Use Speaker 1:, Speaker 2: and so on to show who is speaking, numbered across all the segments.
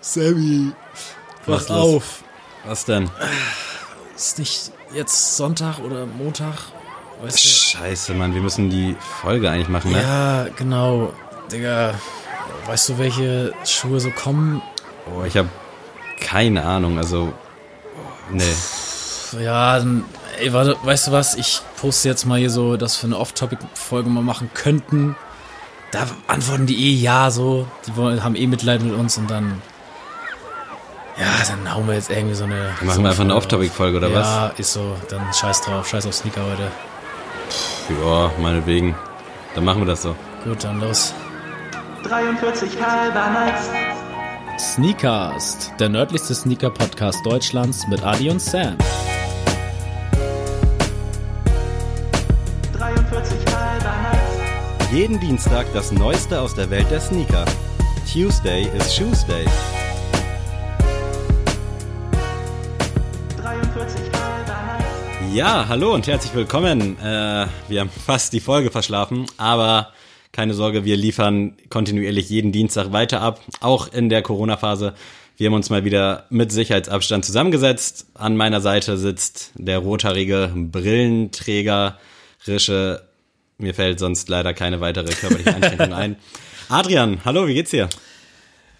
Speaker 1: Sammy,
Speaker 2: Was
Speaker 1: wach auf.
Speaker 2: Was denn?
Speaker 1: Ist nicht jetzt Sonntag oder Montag? Weißt
Speaker 2: Scheiße, Mann, wir müssen die Folge eigentlich machen,
Speaker 1: du?
Speaker 2: ne?
Speaker 1: Ja, genau. Digga, weißt du, welche Schuhe so kommen?
Speaker 2: Oh, ich habe keine Ahnung, also nee.
Speaker 1: Ja, dann, ey, warte, weißt du was? Ich poste jetzt mal hier so, dass wir eine Off-Topic-Folge mal machen könnten. Da antworten die eh ja so. Die wollen, haben eh Mitleid mit uns und dann. Ja, dann hauen wir jetzt irgendwie so eine.
Speaker 2: Machen
Speaker 1: so
Speaker 2: wir einfach eine
Speaker 1: Folge
Speaker 2: Off-Topic-Folge oder
Speaker 1: auf.
Speaker 2: was?
Speaker 1: Ja, ist so. Dann scheiß drauf. Scheiß auf Sneaker heute.
Speaker 2: Ja, meinetwegen. Dann machen wir das so.
Speaker 1: Gut, dann los.
Speaker 3: 43 halber Nights.
Speaker 1: Sneakast, der nördlichste Sneaker-Podcast Deutschlands mit Adi und Sam.
Speaker 2: Jeden Dienstag das Neueste aus der Welt der Sneaker. Tuesday is Shoes Day.
Speaker 3: 43 halber Nights.
Speaker 2: Ja, hallo und herzlich willkommen. Äh, wir haben fast die Folge verschlafen, aber keine Sorge, wir liefern kontinuierlich jeden Dienstag weiter ab, auch in der Corona-Phase. Wir haben uns mal wieder mit Sicherheitsabstand zusammengesetzt. An meiner Seite sitzt der rothaarige Brillenträger Rische. Mir fällt sonst leider keine weitere körperliche Einschränkung ein. Adrian, hallo, wie geht's dir?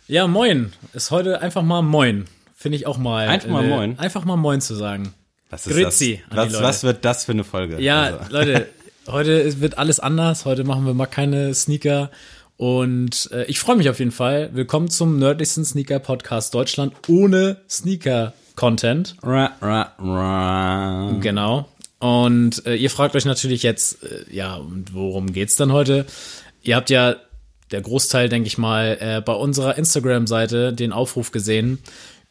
Speaker 1: Ja, moin. Ist heute einfach mal moin. Finde ich auch mal.
Speaker 2: Einfach mal
Speaker 1: äh,
Speaker 2: moin?
Speaker 1: Einfach mal moin zu sagen.
Speaker 2: Was
Speaker 1: Grüezi
Speaker 2: das? Was,
Speaker 1: Leute.
Speaker 2: was wird das für eine Folge?
Speaker 1: Ja,
Speaker 2: Also,
Speaker 1: Leute, heute wird alles anders. Heute machen wir mal keine Sneaker. Und äh, ich freue mich auf jeden Fall. Willkommen zum nördlichsten Sneaker-Podcast Deutschland ohne Sneaker-Content. Genau. Und äh, ihr fragt euch natürlich jetzt, äh, ja, und worum geht's dann heute? Ihr habt ja der Großteil, denke ich mal, äh, bei unserer Instagram-Seite den Aufruf gesehen,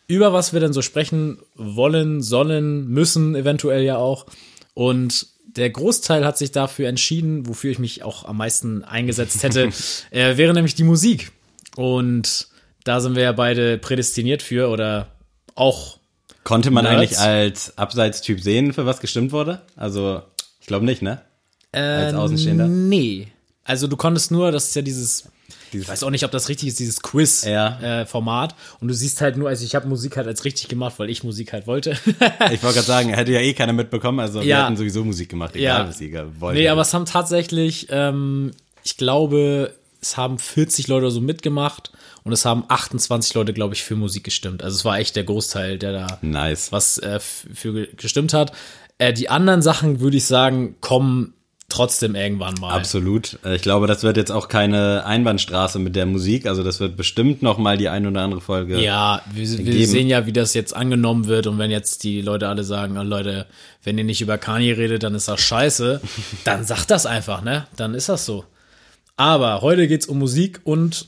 Speaker 1: über was wir denn so sprechen wollen, sollen, müssen, eventuell ja auch. Und der Großteil hat sich dafür entschieden, wofür ich mich auch am meisten eingesetzt hätte, äh, wäre nämlich die Musik. Und da sind wir ja beide prädestiniert für oder auch
Speaker 2: Konnte man
Speaker 1: Nerds.
Speaker 2: eigentlich als Abseitstyp sehen, für was gestimmt wurde? Also, ich glaube nicht, ne? Als Außenstehender?
Speaker 1: Nee. Also du konntest nur, das ist ja dieses, ich weiß auch nicht, ob das richtig ist, dieses
Speaker 2: Ja.
Speaker 1: Quiz-Format. und du siehst halt nur, also ich habe Musik halt als richtig gemacht, weil ich Musik halt wollte.
Speaker 2: Ich wollte gerade sagen, hätte ja eh keiner mitbekommen, also wir
Speaker 1: Ja.
Speaker 2: hätten sowieso Musik gemacht, egal
Speaker 1: Ja.
Speaker 2: was ihr wollt.
Speaker 1: nee, aber es haben tatsächlich, ähm, ich glaube, es haben 40 Leute so mitgemacht und es haben 28 Leute, glaube ich, für Musik gestimmt. Also es war echt der Großteil, der da
Speaker 2: Nice.
Speaker 1: was äh, für ge- gestimmt hat. Äh, die anderen Sachen, würde ich sagen, kommen trotzdem irgendwann mal.
Speaker 2: Absolut. Äh, Ich glaube, das wird jetzt auch keine Einbahnstraße mit der Musik. Also das wird bestimmt noch mal die ein oder andere Folge.
Speaker 1: Ja, wir, wir sehen ja, wie das jetzt angenommen wird und wenn jetzt die Leute alle sagen, oh, Leute, wenn ihr nicht über Kanye redet, dann ist das scheiße, dann sagt das einfach, ne? Dann ist das so. Aber heute geht's um Musik und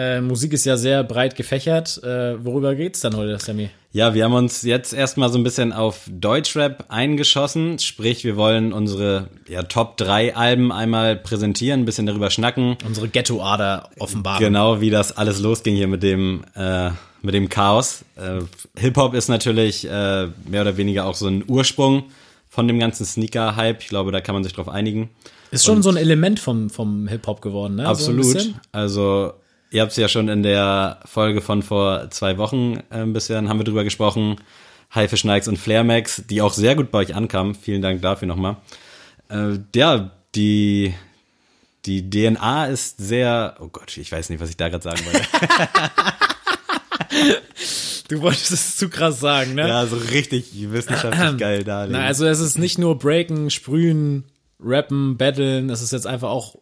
Speaker 1: äh, Musik ist ja sehr breit gefächert. Äh, worüber geht's dann heute, Sammy?
Speaker 2: Ja, wir haben uns jetzt erstmal so ein bisschen auf Deutschrap eingeschossen. Sprich, wir wollen unsere ja, Top 3 Alben einmal präsentieren, ein bisschen darüber schnacken.
Speaker 1: Unsere Ghetto-Ader offenbaren.
Speaker 2: Genau, wie das alles losging hier mit dem, äh, mit dem Chaos. Äh, Hip-Hop ist natürlich äh, mehr oder weniger auch so ein Ursprung von dem ganzen Sneaker-Hype. Ich glaube, da kann man sich drauf einigen.
Speaker 1: Ist schon so ein Element vom, vom Hip-Hop geworden, ne? So
Speaker 2: Absolut.
Speaker 1: bisschen.
Speaker 2: also, ihr habt es ja schon in der Folge von vor zwei Wochen äh, bisschen, haben wir drüber gesprochen. Haifisch Nikes und Flair Max, die auch sehr gut bei euch ankamen. Vielen Dank dafür nochmal. Äh, ja, die, die DNA ist sehr, oh Gott, ich weiß nicht, was ich da gerade sagen wollte.
Speaker 1: Du wolltest es zu krass sagen, ne?
Speaker 2: ja, so richtig wissenschaftlich geil darlegen.
Speaker 1: Na, also es ist nicht nur Breaken, Sprühen, Rappen, Battlen, es ist jetzt einfach auch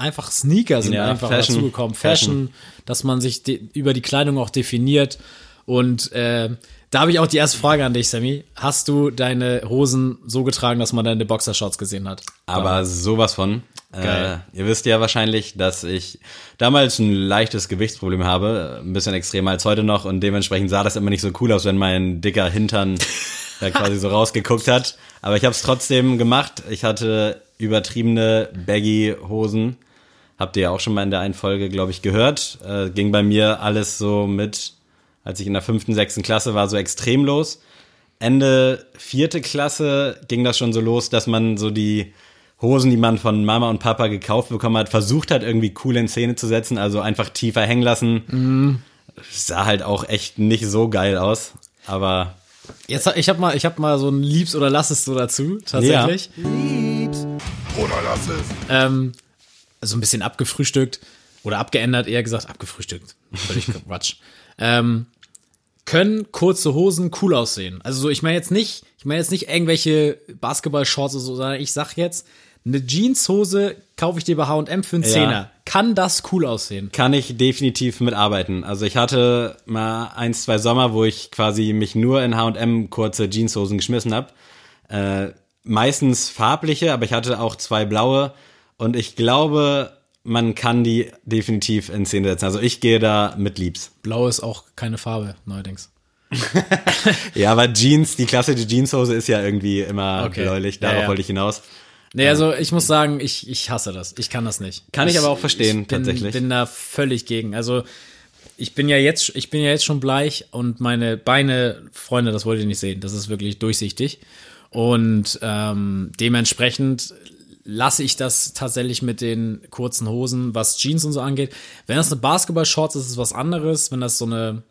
Speaker 1: einfach Sneaker sind
Speaker 2: Ja,
Speaker 1: einfach
Speaker 2: Fashion.
Speaker 1: dazugekommen. Fashion, dass man sich über die Kleidung auch definiert. Und äh, da habe ich auch die erste Frage an dich, Sammy. Hast du deine Hosen so getragen, dass man deine Boxershorts gesehen hat?
Speaker 2: Aber sowas von.
Speaker 1: Geil.
Speaker 2: Äh, ihr wisst ja wahrscheinlich, dass ich damals ein leichtes Gewichtsproblem habe, ein bisschen extremer als heute noch und dementsprechend sah das immer nicht so cool aus, wenn mein dicker Hintern da quasi so rausgeguckt hat. Aber ich habe es trotzdem gemacht. Ich hatte übertriebene Baggy-Hosen. Habt ihr ja auch schon mal in der einen Folge, glaube ich, gehört. Äh, ging bei mir alles so mit, als ich in der fünften, sechsten Klasse war, so extrem los. Ende vierte Klasse ging das schon so los, dass man so die Hosen, die man von Mama und Papa gekauft bekommen hat, versucht hat, irgendwie cool in Szene zu setzen, also einfach tiefer hängen lassen.
Speaker 1: Mhm.
Speaker 2: Sah halt auch echt nicht so geil aus, aber
Speaker 1: Jetzt, ich habe mal, ich habe mal so ein Liebs oder lass es so dazu, tatsächlich.
Speaker 4: Oder lass es.
Speaker 1: Ähm, so ein bisschen abgefrühstückt oder abgeändert, eher gesagt abgefrühstückt. Völlig Quatsch. ähm, können kurze Hosen cool aussehen. Also so, ich meine jetzt nicht, ich meine jetzt nicht irgendwelche Basketball-Shorts oder so, sondern ich sag jetzt, eine Jeanshose kaufe ich dir bei H&M für einen
Speaker 2: Ja.
Speaker 1: Zehner. Kann das cool aussehen?
Speaker 2: kann ich definitiv mitarbeiten. Also ich hatte mal ein, zwei Sommer, wo ich quasi mich nur in H&M kurze Jeanshosen geschmissen habe. Äh, meistens farbliche, aber ich hatte auch zwei blaue und ich glaube, man kann die definitiv in Szene setzen. Also ich gehe da mit Liebs.
Speaker 1: Blau ist auch keine Farbe, neuerdings.
Speaker 2: Ja, aber Jeans, die klassische Jeanshose ist ja irgendwie immer
Speaker 1: Okay.
Speaker 2: bläulich,
Speaker 1: Ja,
Speaker 2: darauf
Speaker 1: ja.
Speaker 2: wollte ich hinaus.
Speaker 1: Nee, also ich muss sagen, ich, ich hasse das. Ich kann das nicht.
Speaker 2: Kann ich aber auch verstehen,
Speaker 1: ich bin,
Speaker 2: tatsächlich.
Speaker 1: bin da völlig gegen. Also ich bin ja jetzt, ich bin ja jetzt schon bleich und meine Beine, Freunde, das wollt ihr nicht sehen. Das ist wirklich durchsichtig. Und ähm, dementsprechend lasse ich das tatsächlich mit den kurzen Hosen, was Jeans und so angeht. Wenn das eine Basketball-Shorts ist, ist es was anderes. Wenn das so eine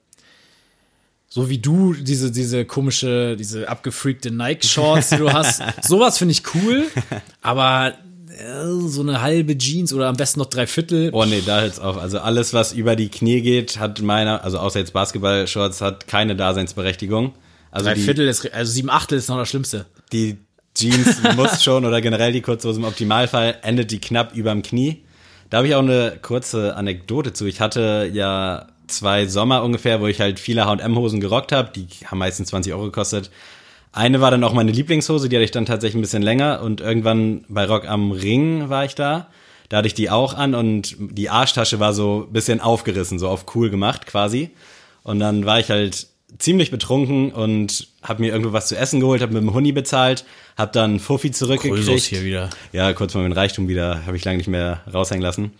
Speaker 1: so wie du diese, diese komische, diese abgefreakte Nike-Shorts, die du hast. Sowas finde ich cool, aber äh, so eine halbe Jeans oder am besten noch drei Viertel.
Speaker 2: Oh nee, da hört's auf. Also alles, was über die Knie geht, hat meiner, also außer jetzt Basketball-Shorts, hat keine Daseinsberechtigung. Also
Speaker 1: drei
Speaker 2: die,
Speaker 1: Viertel ist, also sieben Achtel ist noch das Schlimmste.
Speaker 2: die Jeans muss schon oder generell die Kurzhose im Optimalfall endet die knapp überm Knie. Da habe ich auch eine kurze Anekdote zu. Ich hatte ja zwei Sommer ungefähr, wo ich halt viele H&M-Hosen gerockt habe. Die haben meistens 20 Euro gekostet. Eine war dann auch meine Lieblingshose, die hatte ich dann tatsächlich ein bisschen länger und irgendwann bei Rock am Ring war ich da. Da hatte ich die auch an und die Arschtasche war so bisschen aufgerissen, so auf cool gemacht quasi. Und dann war ich halt ziemlich betrunken und habe mir irgendwo was zu essen geholt, habe mit dem Huni bezahlt, habe dann Fuffi zurückgekriegt.
Speaker 1: hier wieder.
Speaker 2: Ja, kurz mal mein Reichtum wieder, habe ich lange nicht mehr raushängen lassen.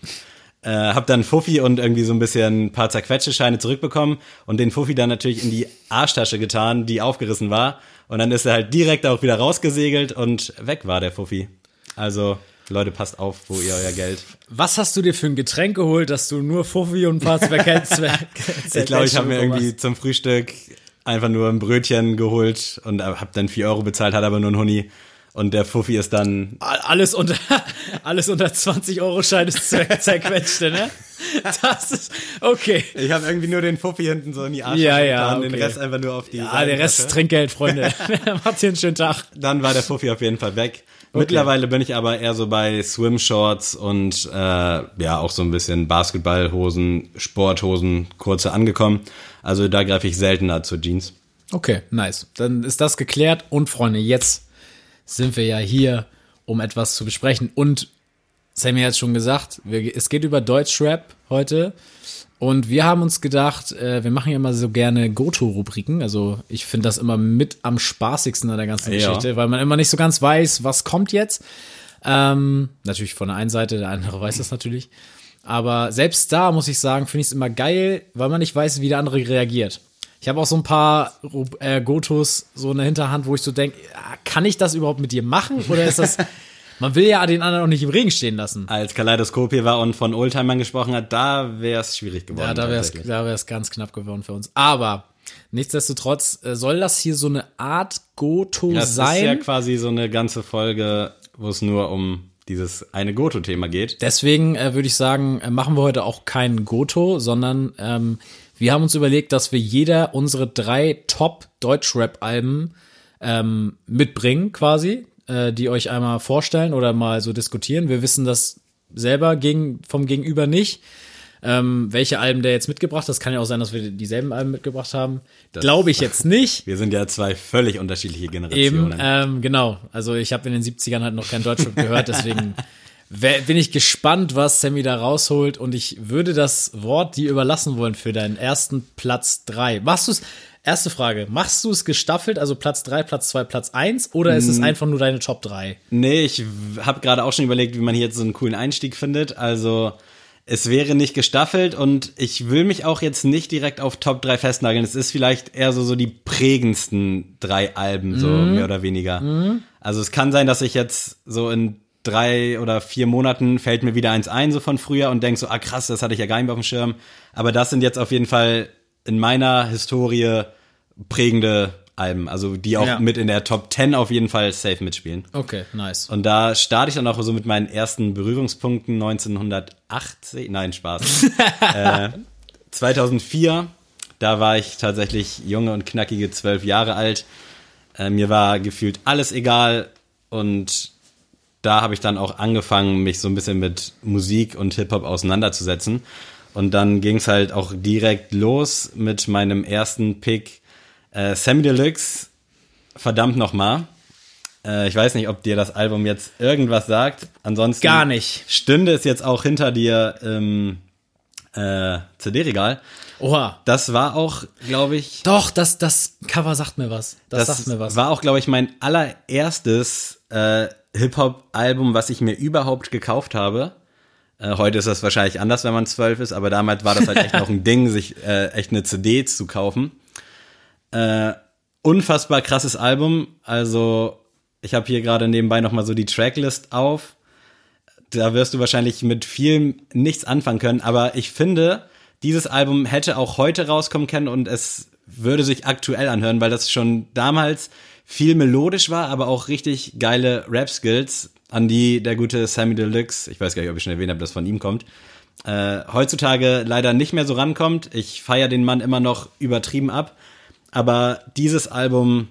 Speaker 2: Äh, hab dann Fuffi und irgendwie so ein bisschen ein paar Zerquetschescheine zurückbekommen und den Fuffi dann natürlich in die Arschtasche getan, die aufgerissen war. Und dann ist er halt direkt auch wieder rausgesegelt und weg war der Fuffi. Also, Leute, passt auf, wo ihr euer Geld.
Speaker 1: Was hast du dir für ein Getränk geholt, dass du nur Fuffi und ein paar Zwerg
Speaker 2: Ich glaube, ich habe mir irgendwie zum Frühstück einfach nur ein Brötchen geholt und habe dann 4 Euro bezahlt, hat aber nur ein Huni. Und der Fuffi ist dann
Speaker 1: Alles unter, alles unter 20 Euro Schein ist zer- zerquetschte, ne? Das ist, okay.
Speaker 2: Ich habe irgendwie nur den Fuffi hinten so in die Arschtasche
Speaker 1: Ja, ja,
Speaker 2: getan, den
Speaker 1: okay.
Speaker 2: Rest einfach nur auf die
Speaker 1: Ah, der Rest ist. Trinkgeld, Freunde. Macht hier einen schönen Tag.
Speaker 2: Dann war der Fuffi auf jeden Fall weg. Mittlerweile bin ich aber eher so bei Swim-Shorts und äh, ja auch so ein bisschen Basketballhosen, Sporthosen, kurze angekommen. Also da greife ich seltener zu Jeans.
Speaker 1: Okay, nice. Dann ist das geklärt. Und Freunde, jetzt sind wir ja hier, um etwas zu besprechen. Und Sammy hat schon gesagt, wir, es geht über Deutschrap heute. Und wir haben uns gedacht, äh, wir machen ja immer so gerne Goto-Rubriken. Also ich finde das immer mit am spaßigsten an der ganzen
Speaker 2: Ja.
Speaker 1: Geschichte, weil man immer nicht so ganz weiß, was kommt jetzt. Ähm, natürlich von der einen Seite, der andere weiß das natürlich. Aber selbst da muss ich sagen, finde ich es immer geil, weil man nicht weiß, wie der andere reagiert. Ich habe auch so ein paar äh, Gotos so in der Hinterhand, wo ich so denke, kann ich das überhaupt mit dir machen? Oder ist das. Man will ja den anderen auch nicht im Regen stehen lassen.
Speaker 2: Als Kaleidoskop hier war und von Oldtimern gesprochen hat, da wäre es schwierig geworden.
Speaker 1: Ja, da wäre es
Speaker 2: tatsächlich.
Speaker 1: da wär's ganz knapp geworden für uns. Aber nichtsdestotrotz äh, soll das hier so eine Art Goto
Speaker 2: Das
Speaker 1: sein.
Speaker 2: ist ja quasi so eine ganze Folge, wo es nur um dieses eine Goto-Thema geht.
Speaker 1: Deswegen äh, würde ich sagen, äh, machen wir heute auch kein Goto, sondern ähm, wir haben uns überlegt, dass wir jeder unsere drei Top-Deutschrap-Alben ähm, mitbringen, quasi, äh, die euch einmal vorstellen oder mal so diskutieren. Wir wissen das selber gegen, vom Gegenüber nicht. Ähm, welche Alben der jetzt mitgebracht hat. Das kann ja auch sein, dass wir dieselben Alben mitgebracht haben. Glaube ich jetzt nicht.
Speaker 2: Wir sind ja zwei völlig unterschiedliche
Speaker 1: Eben,
Speaker 2: Generationen.
Speaker 1: ähm, genau. Also ich habe in den 70ern halt noch kein Deutschrap gehört, deswegen bin ich gespannt, was Sammy da rausholt und ich würde das Wort dir überlassen wollen für deinen ersten Platz drei. Machst du es, erste Frage, machst du es gestaffelt, also Platz drei, Platz zwei, Platz eins oder ist es einfach nur deine Top drei?
Speaker 2: Nee, ich habe gerade auch schon überlegt, wie man hier jetzt so einen coolen Einstieg findet. Also es wäre nicht gestaffelt und ich will mich auch jetzt nicht direkt auf Top 3 festnageln. Es ist vielleicht eher so, so die prägendsten drei Alben, so mehr oder weniger. Also es kann sein, dass ich jetzt so in drei oder vier Monaten fällt mir wieder eins ein, so von früher und denk so, ah krass, das hatte ich ja gar nicht mehr auf dem Schirm. Aber das sind jetzt auf jeden Fall in meiner Historie prägende Alben, also die auch
Speaker 1: Ja.
Speaker 2: mit in der Top 10 auf jeden Fall safe mitspielen.
Speaker 1: Okay, nice.
Speaker 2: Und da starte ich dann auch so mit meinen ersten Berührungspunkten 1980, nein, Spaß. äh, 2004, da war ich tatsächlich junge und knackige zwölf Jahre alt. Äh, mir war gefühlt alles egal und da habe ich dann auch angefangen, mich so ein bisschen mit Musik und Hip-Hop auseinanderzusetzen. Und dann ging es halt auch direkt los mit meinem ersten Pick, äh, Sammy Deluxe, verdammt nochmal. Äh, ich weiß nicht, ob dir das Album jetzt irgendwas sagt. Ansonsten
Speaker 1: Gar nicht.
Speaker 2: stünde es jetzt auch hinter dir im äh, CD-Regal.
Speaker 1: Oha.
Speaker 2: Das war auch, glaube ich,
Speaker 1: Doch, das, das Cover sagt mir was. Das,
Speaker 2: das
Speaker 1: sagt mir was.
Speaker 2: war auch, glaube ich, mein allererstes äh, Hip-Hop-Album, was ich mir überhaupt gekauft habe. Äh, heute ist das wahrscheinlich anders, wenn man zwölf ist, aber damals war das halt echt noch ein Ding, sich äh, echt eine CD zu kaufen. Äh, unfassbar krasses Album. Also ich habe hier gerade nebenbei noch mal so die Tracklist auf. Da wirst du wahrscheinlich mit viel nichts anfangen können, aber ich finde, dieses Album hätte auch heute rauskommen können und es würde sich aktuell anhören, weil das schon damals viel melodisch war, aber auch richtig geile Rap-Skills, an die der gute Sammy Deluxe, ich weiß gar nicht, ob ich schon erwähnt habe, dass von ihm kommt, äh, heutzutage leider nicht mehr so rankommt. Ich feiere den Mann immer noch übertrieben ab, aber dieses Album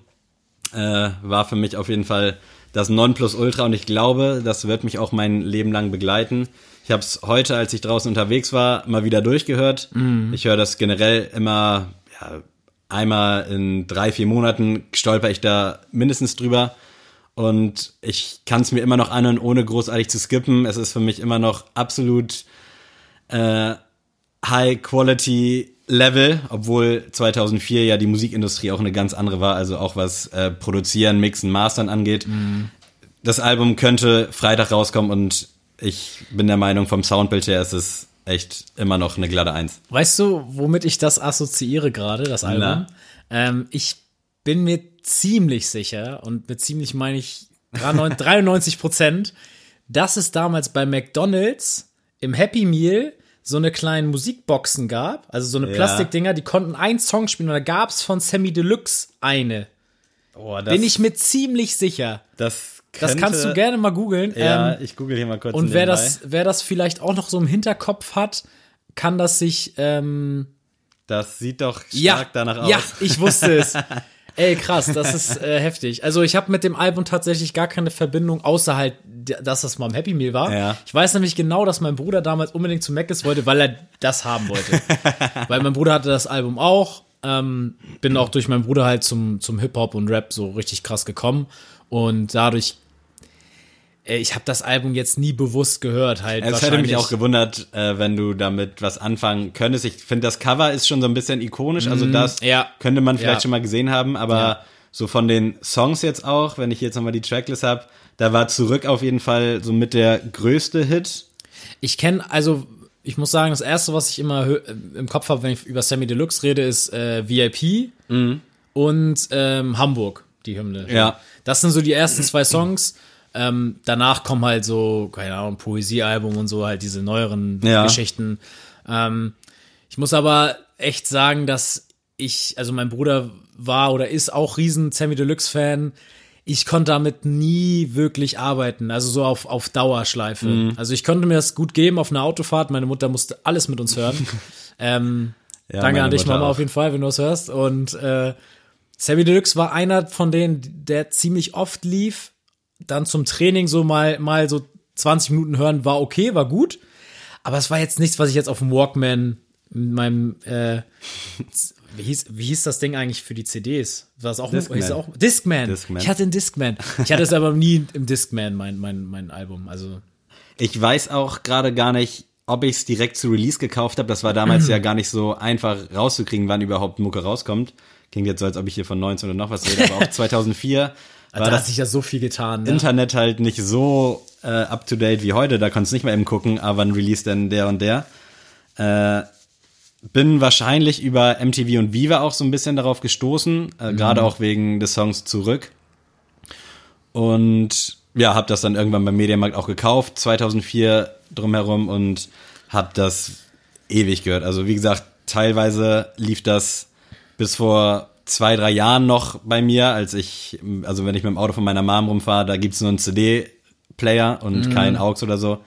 Speaker 2: äh, war für mich auf jeden Fall das Nonplusultra und ich glaube, das wird mich auch mein Leben lang begleiten. Ich habe es heute, als ich draußen unterwegs war, mal wieder durchgehört. Ich höre das generell immer, ja, einmal in drei, vier Monaten stolper ich da mindestens drüber. Und ich kann es mir immer noch anhören, ohne großartig zu skippen. Es ist für mich immer noch absolut äh, High Quality Level, obwohl 2004 ja die Musikindustrie auch eine ganz andere war, also auch was äh, Produzieren, Mixen, Mastern angeht. Das Album könnte Freitag rauskommen und ich bin der Meinung, vom Soundbild her ist es echt immer noch eine glatte Eins.
Speaker 1: Weißt du, womit ich das assoziiere gerade, das Album? Ähm, ich bin mir ziemlich sicher, und mit ziemlich meine ich 93 Prozent, dass es damals bei McDonalds im Happy Meal so eine kleinen Musikboxen gab, also so eine
Speaker 2: Ja.
Speaker 1: Plastikdinger, die konnten einen Song spielen und da gab es von Sammy Deluxe eine.
Speaker 2: Oh,
Speaker 1: Bin ich mir ziemlich sicher.
Speaker 2: das,
Speaker 1: Das kannst du gerne mal googeln.
Speaker 2: Ja,
Speaker 1: Ähm,
Speaker 2: ich google hier mal kurz.
Speaker 1: und wer das, wer das vielleicht auch noch so im Hinterkopf hat, kann das sich ähm,
Speaker 2: Das sieht doch stark
Speaker 1: ja,
Speaker 2: danach aus.
Speaker 1: Ja, ich wusste es. Ey, krass, das ist äh, heftig. Also ich habe mit dem Album tatsächlich gar keine Verbindung, außer halt, dass das mal im Happy Meal war.
Speaker 2: Ja.
Speaker 1: Ich weiß nämlich genau, dass mein Bruder damals unbedingt zu Mc's wollte, weil er das haben wollte. weil mein Bruder hatte das Album auch. Ähm, bin auch durch meinen Bruder halt zum, zum Hip-Hop und Rap so richtig krass gekommen. Und dadurch, ich habe das Album jetzt nie bewusst gehört. Halt
Speaker 2: Es hätte mich auch gewundert, äh, wenn du damit was anfangen könntest. Ich finde, das Cover ist schon so ein bisschen ikonisch. Also das
Speaker 1: Mhm. ja.
Speaker 2: könnte man vielleicht
Speaker 1: Ja.
Speaker 2: schon mal gesehen haben. Aber
Speaker 1: Ja.
Speaker 2: so von den Songs jetzt auch, wenn ich jetzt nochmal die Tracklist habe, da war zurück auf jeden Fall so mit der größte Hit.
Speaker 1: Ich kenne, also ich muss sagen, das erste, was ich immer im Kopf habe, wenn ich über Sammy Deluxe rede, ist äh, VIP und ähm, Hamburg, die Hymne.
Speaker 2: Ja.
Speaker 1: Das sind so die ersten zwei Songs. Ähm, danach kommen halt so, keine Ahnung, Poesiealbum und so, halt diese neueren
Speaker 2: Ja.
Speaker 1: Geschichten. Ähm, ich muss aber echt sagen, dass ich, also mein Bruder war oder ist auch riesen Sammy Deluxe-Fan. Ich konnte damit nie wirklich arbeiten, also so auf, auf Dauerschleife.
Speaker 2: Mhm.
Speaker 1: Also ich konnte mir das gut geben auf einer Autofahrt. Meine Mutter musste alles mit uns hören. ähm,
Speaker 2: Ja,
Speaker 1: danke an dich,
Speaker 2: Mutter
Speaker 1: Mama,
Speaker 2: auch.
Speaker 1: auf jeden Fall, wenn du das hörst. Und äh, Sammy Deluxe war einer von denen, der ziemlich oft lief. Dann zum Training so mal, mal so 20 Minuten hören, war okay, war gut. Aber es war jetzt nichts, was ich jetzt auf dem Walkman in meinem, äh, wie hieß, wie hieß das Ding eigentlich für die CDs? War es auch,
Speaker 2: Discman.
Speaker 1: hieß auch Discman.
Speaker 2: Discman.
Speaker 1: Ich hatte einen Discman. Ich hatte es aber nie im Discman, mein, mein, mein Album. Also,
Speaker 2: Ich weiß auch gerade gar nicht, ob ich es direkt zu Release gekauft habe. Das war damals ja gar nicht so einfach rauszukriegen, wann überhaupt Mucke rauskommt. Klingt jetzt so, als ob ich hier von 19 oder noch was rede, aber auch 2004 war
Speaker 1: da hat sich ja so viel getan. Ne?
Speaker 2: Internet halt nicht so äh, up to date wie heute. Da konntest du nicht mehr eben gucken, ah, wann release denn der und der. Äh, bin wahrscheinlich über MTV und Viva auch so ein bisschen darauf gestoßen, äh, gerade auch wegen des Songs Zurück. Und ja, habe das dann irgendwann beim Mediamarkt auch gekauft, 2004 drumherum und habe das ewig gehört. Also wie gesagt, teilweise lief das bis vor zwei, drei Jahren noch bei mir, als ich, also wenn ich mit dem Auto von meiner Mom rumfahre, da gibt's nur einen CD-Player und kein AUX oder so.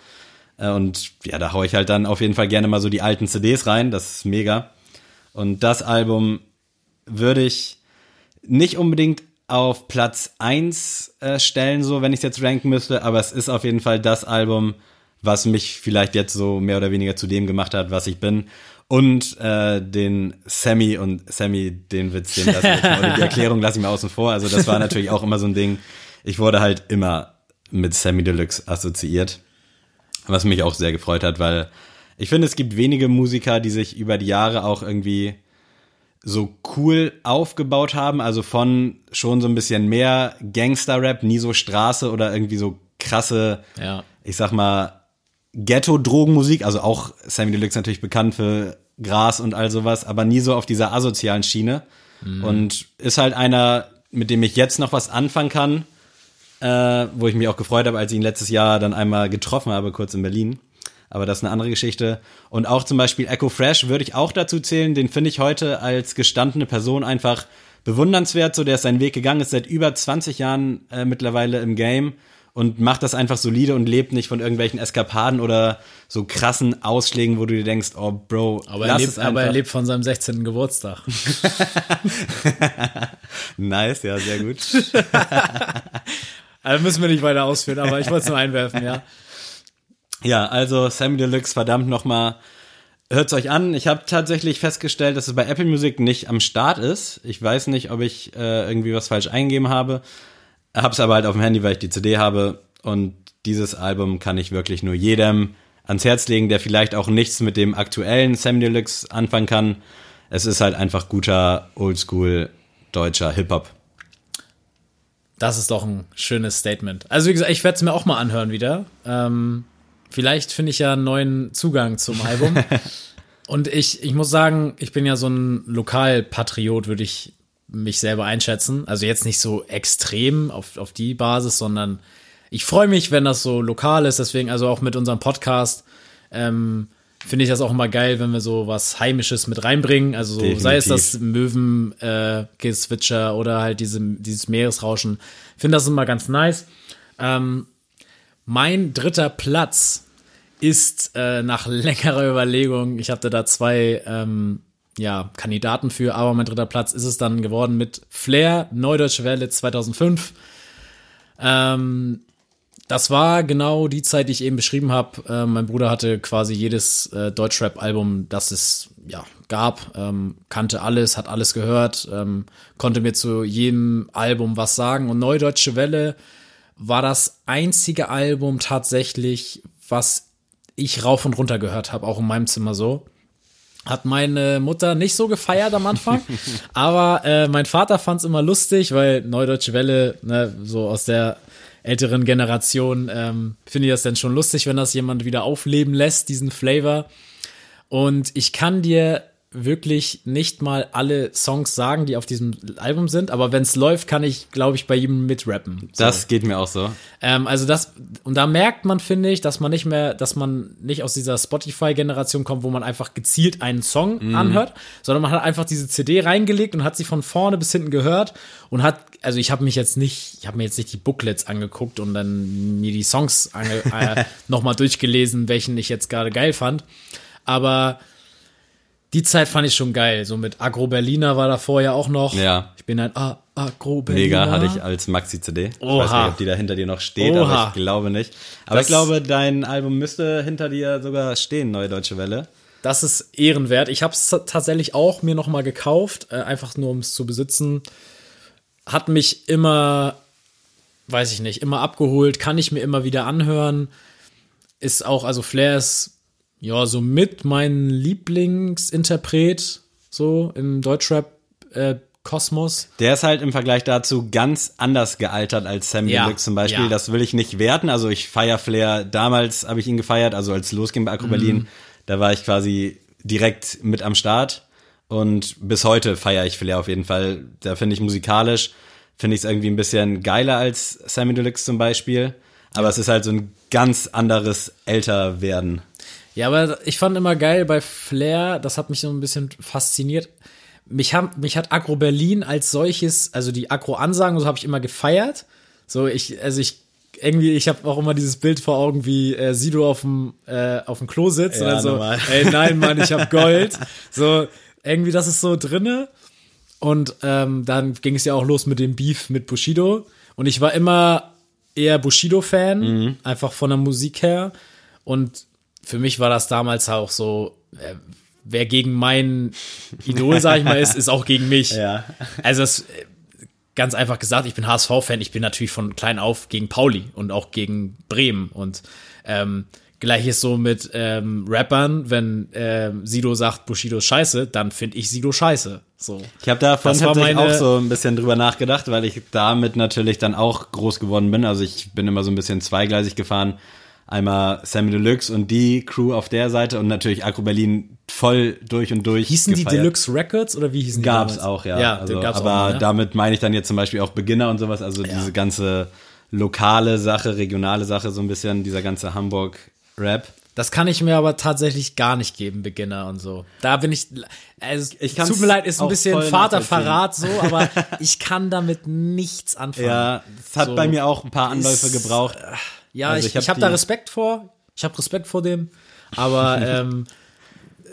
Speaker 2: Äh, Und ja, da hau ich halt dann auf jeden Fall gerne mal so die alten CDs rein, das ist mega. Und das Album würde ich nicht unbedingt auf Platz eins äh, stellen, so wenn ich es jetzt ranken müsste, aber es ist auf jeden Fall das Album, was mich vielleicht jetzt so mehr oder weniger zu dem gemacht hat, was ich bin. Und äh, den Sammy und Sammy, den Witz, den lasse ich, oder die Erklärung lasse ich mir außen vor. Also das war natürlich auch immer so ein Ding. Ich wurde halt immer mit Sammy Deluxe assoziiert, was mich auch sehr gefreut hat, weil ich finde, es gibt wenige Musiker, die sich über die Jahre auch irgendwie so cool aufgebaut haben, also von schon so ein bisschen mehr Gangster-Rap, nie so Straße oder irgendwie so krasse,
Speaker 1: Ja.
Speaker 2: ich sag mal, Ghetto-Drogenmusik, also auch Sammy Deluxe natürlich bekannt für Gras und all sowas, aber nie so auf dieser asozialen Schiene. Und ist halt einer, mit dem ich jetzt noch was anfangen kann, äh, wo ich mich auch gefreut habe, als ich ihn letztes Jahr dann einmal getroffen habe, kurz in Berlin. Aber das ist eine andere Geschichte. Und auch zum Beispiel Echo Fresh würde ich auch dazu zählen. Den finde ich heute als gestandene Person einfach bewundernswert. So, der ist seinen Weg gegangen, ist seit über 20 Jahren äh, mittlerweile im Game und macht das einfach solide und lebt nicht von irgendwelchen Eskapaden oder so krassen Ausschlägen, wo du dir denkst, oh Bro,
Speaker 1: Aber er, lebt, aber er lebt von seinem 16. Geburtstag.
Speaker 2: nice, ja, sehr gut.
Speaker 1: Also müssen wir nicht weiter ausführen, aber ich wollte es nur einwerfen, ja.
Speaker 2: Ja, also Sammy Deluxe, verdammt nochmal, hört's euch an. Ich habe tatsächlich festgestellt, dass es bei Apple Music nicht am Start ist. Ich weiß nicht, ob ich äh, irgendwie was falsch eingegeben habe. Hab's aber halt auf dem Handy, weil ich die CD habe. Und dieses Album kann ich wirklich nur jedem ans Herz legen, der vielleicht auch nichts mit dem aktuellen Sammy Deluxe anfangen kann. Es ist halt einfach guter, oldschool deutscher Hip-Hop.
Speaker 1: Das ist doch ein schönes Statement. Also wie gesagt, ich werde es mir auch mal anhören wieder. Ähm, vielleicht finde ich ja einen neuen Zugang zum Album. Und ich, ich muss sagen, ich bin ja so ein Lokalpatriot, würde ich mich selber einschätzen. Also jetzt nicht so extrem auf, auf die Basis, sondern ich freue mich, wenn das so lokal ist. Deswegen, also auch mit unserem Podcast, ähm, finde ich das auch immer geil, wenn wir so was Heimisches mit reinbringen. Also so, sei es das Möwen äh, Gezwitscher oder halt diese, dieses Meeresrauschen. Finde das immer ganz nice. Ähm, mein dritter Platz ist äh, nach längerer Überlegung, ich hatte da zwei ähm, ja, Kandidaten für, aber mein dritter Platz ist es dann geworden mit Flair, Neudeutsche Welle 2005. Ähm, das war genau die Zeit, die ich eben beschrieben habe. Äh, mein Bruder hatte quasi jedes äh, Deutschrap-Album, das es ja gab, ähm, kannte alles, hat alles gehört, ähm, konnte mir zu jedem Album was sagen. Und Neudeutsche Welle war das einzige Album tatsächlich, was ich rauf und runter gehört habe, auch in meinem Zimmer so. Hat meine Mutter nicht so gefeiert am Anfang, aber äh, mein Vater fand es immer lustig, weil Neudeutsche Welle, ne, so aus der älteren Generation, ähm, finde ich das dann schon lustig, wenn das jemand wieder aufleben lässt, diesen Flavor. Und ich kann dir wirklich nicht mal alle Songs sagen, die auf diesem Album sind, aber wenn es läuft, kann ich, glaube ich, bei jedem mitrappen. So.
Speaker 2: Das geht mir auch so.
Speaker 1: Ähm, also das, und da merkt man, finde ich, dass man nicht mehr, dass man nicht aus dieser Spotify-Generation kommt, wo man einfach gezielt einen Song anhört, sondern man hat einfach diese CD reingelegt und hat sie von vorne bis hinten gehört und hat, also ich habe mich jetzt nicht, ich habe mir jetzt nicht die Booklets angeguckt und dann mir die Songs äh, nochmal durchgelesen, welchen ich jetzt gerade geil fand, aber die Zeit fand ich schon geil. So mit Agro Berliner war davor ja auch noch.
Speaker 2: Ja.
Speaker 1: Ich bin ein A Agro Berliner.
Speaker 2: Mega, hatte ich als Maxi-CD. Ich
Speaker 1: Oha.
Speaker 2: weiß nicht, ob die da hinter dir noch steht, aber
Speaker 1: Oha.
Speaker 2: ich glaube nicht. Aber
Speaker 1: Das-
Speaker 2: ich glaube, dein Album müsste hinter dir sogar stehen, Neue Deutsche Welle.
Speaker 1: Das ist ehrenwert. Ich habe es tatsächlich auch mir noch mal gekauft, äh, einfach nur um es zu besitzen. Hat mich immer, weiß ich nicht, immer abgeholt, kann ich mir immer wieder anhören. Ist auch, also Flair ist ja so mit mein Lieblingsinterpret so im Deutschrap äh, Kosmos.
Speaker 2: Der ist halt im Vergleich dazu ganz anders gealtert als Sam
Speaker 1: Ja,
Speaker 2: Deluxe zum Beispiel.
Speaker 1: ja.
Speaker 2: Das will ich nicht werten. Also ich feier Flair. Damals habe ich ihn gefeiert, also als losging bei Akro. Berlin. Da war ich quasi direkt mit am Start. Und bis heute feiere ich Flair auf jeden Fall. Da finde ich musikalisch finde ich es irgendwie ein bisschen geiler als Sammy Deluxe zum Beispiel. Aber es ist halt so ein ganz anderes Älterwerden.
Speaker 1: Ja, aber ich fand immer geil bei Flair, das hat mich so ein bisschen fasziniert. Mich, haben, mich hat Agro Berlin als solches, also die Agro-Ansagen, so habe ich immer gefeiert. So, ich, also ich irgendwie, ich habe auch immer dieses Bild vor Augen, wie äh, Sido auf dem äh, auf dem Klo sitzt
Speaker 2: Ja,
Speaker 1: und dann so,
Speaker 2: normal.
Speaker 1: ey, nein, Mann, ich hab Gold. So, irgendwie, das ist so drinne. Und ähm, dann ging es ja auch los mit dem Beef mit Bushido. Und ich war immer eher Bushido-Fan,
Speaker 2: Mhm.
Speaker 1: einfach von der Musik her. Und für mich war das damals auch so, äh, wer gegen mein Idol, sag ich mal, ist, ist auch gegen mich.
Speaker 2: Ja.
Speaker 1: Also das, äh, ganz einfach gesagt, ich bin HSV-Fan, ich bin natürlich von klein auf gegen Pauli und auch gegen Bremen. Und ähm, gleiches so mit ähm, Rappern, wenn ähm, Sido sagt, Bushido ist scheiße, dann finde ich Sido scheiße. So.
Speaker 2: Ich habe
Speaker 1: war
Speaker 2: tatsächlich auch so ein bisschen drüber nachgedacht, weil ich damit natürlich dann auch groß geworden bin. Also ich bin immer so ein bisschen zweigleisig gefahren. Einmal Sammy Deluxe und die Crew auf der Seite und natürlich Agro Berlin voll durch und durch.
Speaker 1: Hießen die
Speaker 2: gefeiert.
Speaker 1: Deluxe Records oder wie hießen die?
Speaker 2: Gab's
Speaker 1: damals?
Speaker 2: auch, ja.
Speaker 1: Ja,
Speaker 2: also,
Speaker 1: gab's
Speaker 2: aber
Speaker 1: auch mal, ne?
Speaker 2: damit meine ich dann jetzt zum Beispiel auch Beginner und sowas, also diese ganze lokale Sache, regionale Sache, so ein bisschen, dieser ganze Hamburg-Rap.
Speaker 1: Das kann ich mir aber tatsächlich gar nicht geben, Beginner und so. Da bin ich, also,
Speaker 2: Ich
Speaker 1: tut mir leid, ist ein bisschen Vaterverrat so, aber ich kann damit nichts anfangen.
Speaker 2: Ja, es hat
Speaker 1: So.
Speaker 2: bei mir auch ein paar Anläufe
Speaker 1: Ist-
Speaker 2: gebraucht.
Speaker 1: Ja,
Speaker 2: Also
Speaker 1: ich,
Speaker 2: ich
Speaker 1: ich
Speaker 2: hab
Speaker 1: habe da Respekt vor. Ich habe Respekt vor dem. Aber ähm,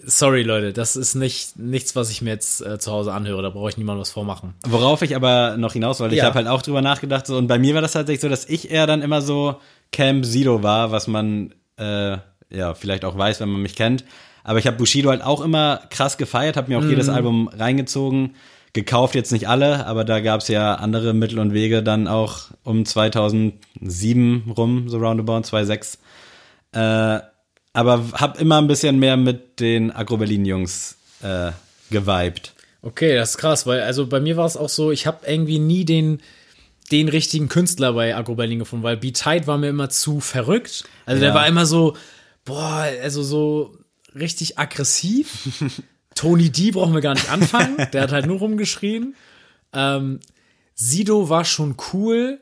Speaker 1: sorry, Leute, das ist nicht nichts, was ich mir jetzt äh, zu Hause anhöre. Da brauche ich niemandem was vormachen.
Speaker 2: Worauf ich aber noch hinaus wollte, ich
Speaker 1: Ja.
Speaker 2: habe halt auch drüber nachgedacht so, und bei mir war das tatsächlich so, dass ich eher dann immer so Camp Sido war, was man äh, ja vielleicht auch weiß, wenn man mich kennt. Aber ich habe Bushido halt auch immer krass gefeiert, habe mir auch jedes Album reingezogen, gekauft jetzt nicht alle, aber da gab es ja andere Mittel und Wege dann auch um 2007 rum, so roundabout 2006. Äh, aber hab immer ein bisschen mehr mit den Agro Berlin Jungs äh, geweibt.
Speaker 1: Okay, das ist krass, weil also bei mir war es auch so, ich habe irgendwie nie den den richtigen Künstler bei Agro Berlin gefunden, weil Be Tight war mir immer zu verrückt. Also der
Speaker 2: Ja.
Speaker 1: war immer so, boah, also so richtig aggressiv. Tony D brauchen wir gar nicht anfangen, der hat halt nur rumgeschrien. Ähm, Sido war schon cool,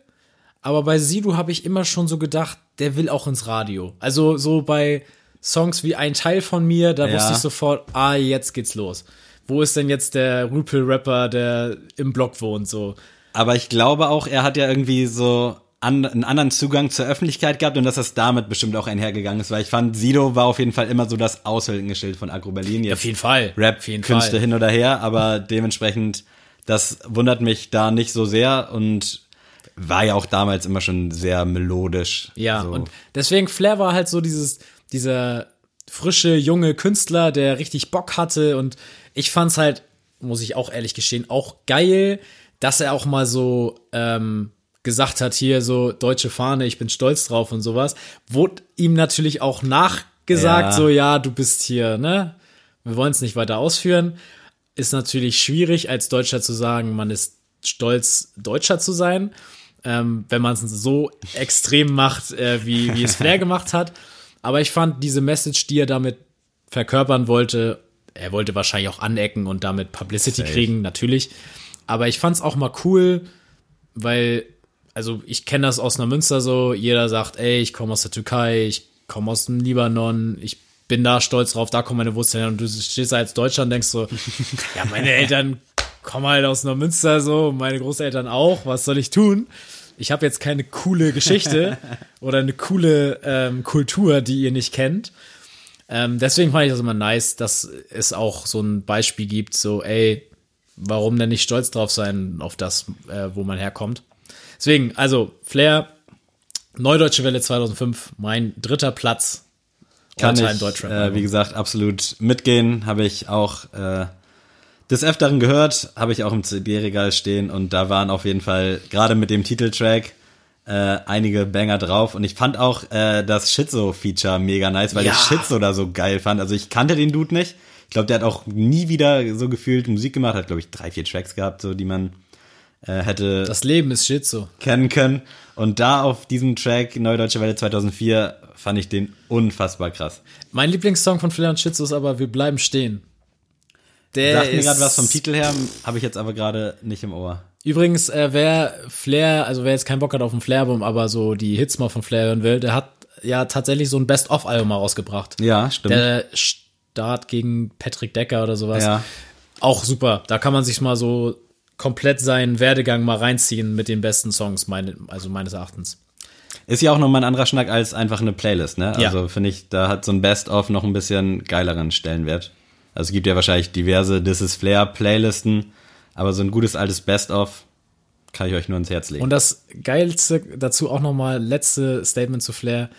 Speaker 1: aber bei Sido habe ich immer schon so gedacht, der will auch ins Radio. Also so bei Songs wie Ein Teil von mir, da
Speaker 2: Ja.
Speaker 1: wusste ich sofort, ah, jetzt geht's los. Wo ist denn jetzt der Rüpel-Rapper, der im Block wohnt, so?
Speaker 2: Aber ich glaube auch, er hat ja irgendwie so an, einen anderen Zugang zur Öffentlichkeit gehabt und dass das damit bestimmt auch einhergegangen ist, weil ich fand, Sido war auf jeden Fall immer so das Aushängeschild von Agro Berlin. Jetzt
Speaker 1: Auf jeden Fall.
Speaker 2: Rap,
Speaker 1: Auf jeden
Speaker 2: Künste
Speaker 1: Fall.
Speaker 2: hin oder her, aber dementsprechend, das wundert mich da nicht so sehr und war ja auch damals immer schon sehr melodisch.
Speaker 1: Ja,
Speaker 2: so.
Speaker 1: und deswegen Flair war halt so dieses, dieser frische, junge Künstler, der richtig Bock hatte und ich fand's halt, muss ich auch ehrlich gestehen, auch geil, dass er auch mal so ähm, gesagt hat, hier so deutsche Fahne, ich bin stolz drauf und sowas. Wurde ihm natürlich auch nachgesagt,
Speaker 2: Ja.
Speaker 1: so ja, du bist hier, ne? Wir wollen es nicht weiter ausführen. Ist natürlich schwierig, als Deutscher zu sagen, man ist stolz, Deutscher zu sein ähm, wenn man es so extrem macht, äh, wie, wie es Flair gemacht hat. Aber ich fand diese Message, die er damit verkörpern wollte, er wollte wahrscheinlich auch anecken und damit Publicity
Speaker 2: Safe.
Speaker 1: kriegen, natürlich. Aber ich fand es auch mal cool, weil, also ich kenne das aus einer Münster so, jeder sagt, ey, ich komme aus der Türkei, ich komme aus dem Libanon, ich bin da stolz drauf, da kommen meine Wurzeln her. Und du stehst da als Deutscher und denkst so, ja, meine Eltern kommen halt aus Neumünster so, meine Großeltern auch, was soll ich tun? Ich habe jetzt keine coole Geschichte oder eine coole ähm, Kultur, die ihr nicht kennt. Ähm, deswegen fand ich das immer nice, dass es auch so ein Beispiel gibt, so, ey, warum denn nicht stolz drauf sein auf das, äh, wo man herkommt. Deswegen, also, Flair, Neudeutsche Welle 2005, mein dritter Platz.
Speaker 2: kann ich, äh, wie gesagt, absolut mitgehen. Habe ich auch äh, des Öfteren gehört, habe ich auch im CD-Regal stehen und da waren auf jeden Fall, gerade mit dem Titeltrack, äh, einige Banger drauf. Und ich fand auch äh, das Schizo-Feature mega nice, weil
Speaker 1: Ja.
Speaker 2: ich Schizo da so geil fand. Also ich kannte den Dude nicht. Ich glaube, der hat auch nie wieder so gefühlt Musik gemacht, hat, glaube ich, drei, vier Tracks gehabt, so die man äh, hätte
Speaker 1: Das Leben ist Shit so.
Speaker 2: kennen können. Und da auf diesem Track Neudeutsche Welle 2004 fand ich den unfassbar krass.
Speaker 1: Mein Lieblingssong von Flair und Shitzo ist aber Wir bleiben stehen. Der
Speaker 2: Sagt mir gerade was vom Titel her, habe ich jetzt aber gerade nicht im Ohr.
Speaker 1: Übrigens, äh, wer Flair, also wer jetzt keinen Bock hat auf ein Flair-Album, aber so die Hits mal von Flair hören will, der hat ja tatsächlich so ein Best-of-Album mal rausgebracht.
Speaker 2: Ja, stimmt.
Speaker 1: Der Start gegen Patrick Decker oder sowas.
Speaker 2: ja.
Speaker 1: Auch super. Da kann man sich mal so komplett seinen Werdegang mal reinziehen mit den besten Songs, meine, also meines Erachtens.
Speaker 2: Ist ja auch nochmal ein anderer Schnack als einfach eine Playlist, ne?
Speaker 1: Ja.
Speaker 2: Also finde ich, da hat so ein Best-of noch ein bisschen geileren Stellenwert. Also es gibt ja wahrscheinlich diverse This is Flair Playlisten, aber so ein gutes altes Best-of kann ich euch nur ins Herz legen.
Speaker 1: Und das Geilste dazu auch nochmal, letzte Statement zu Flair.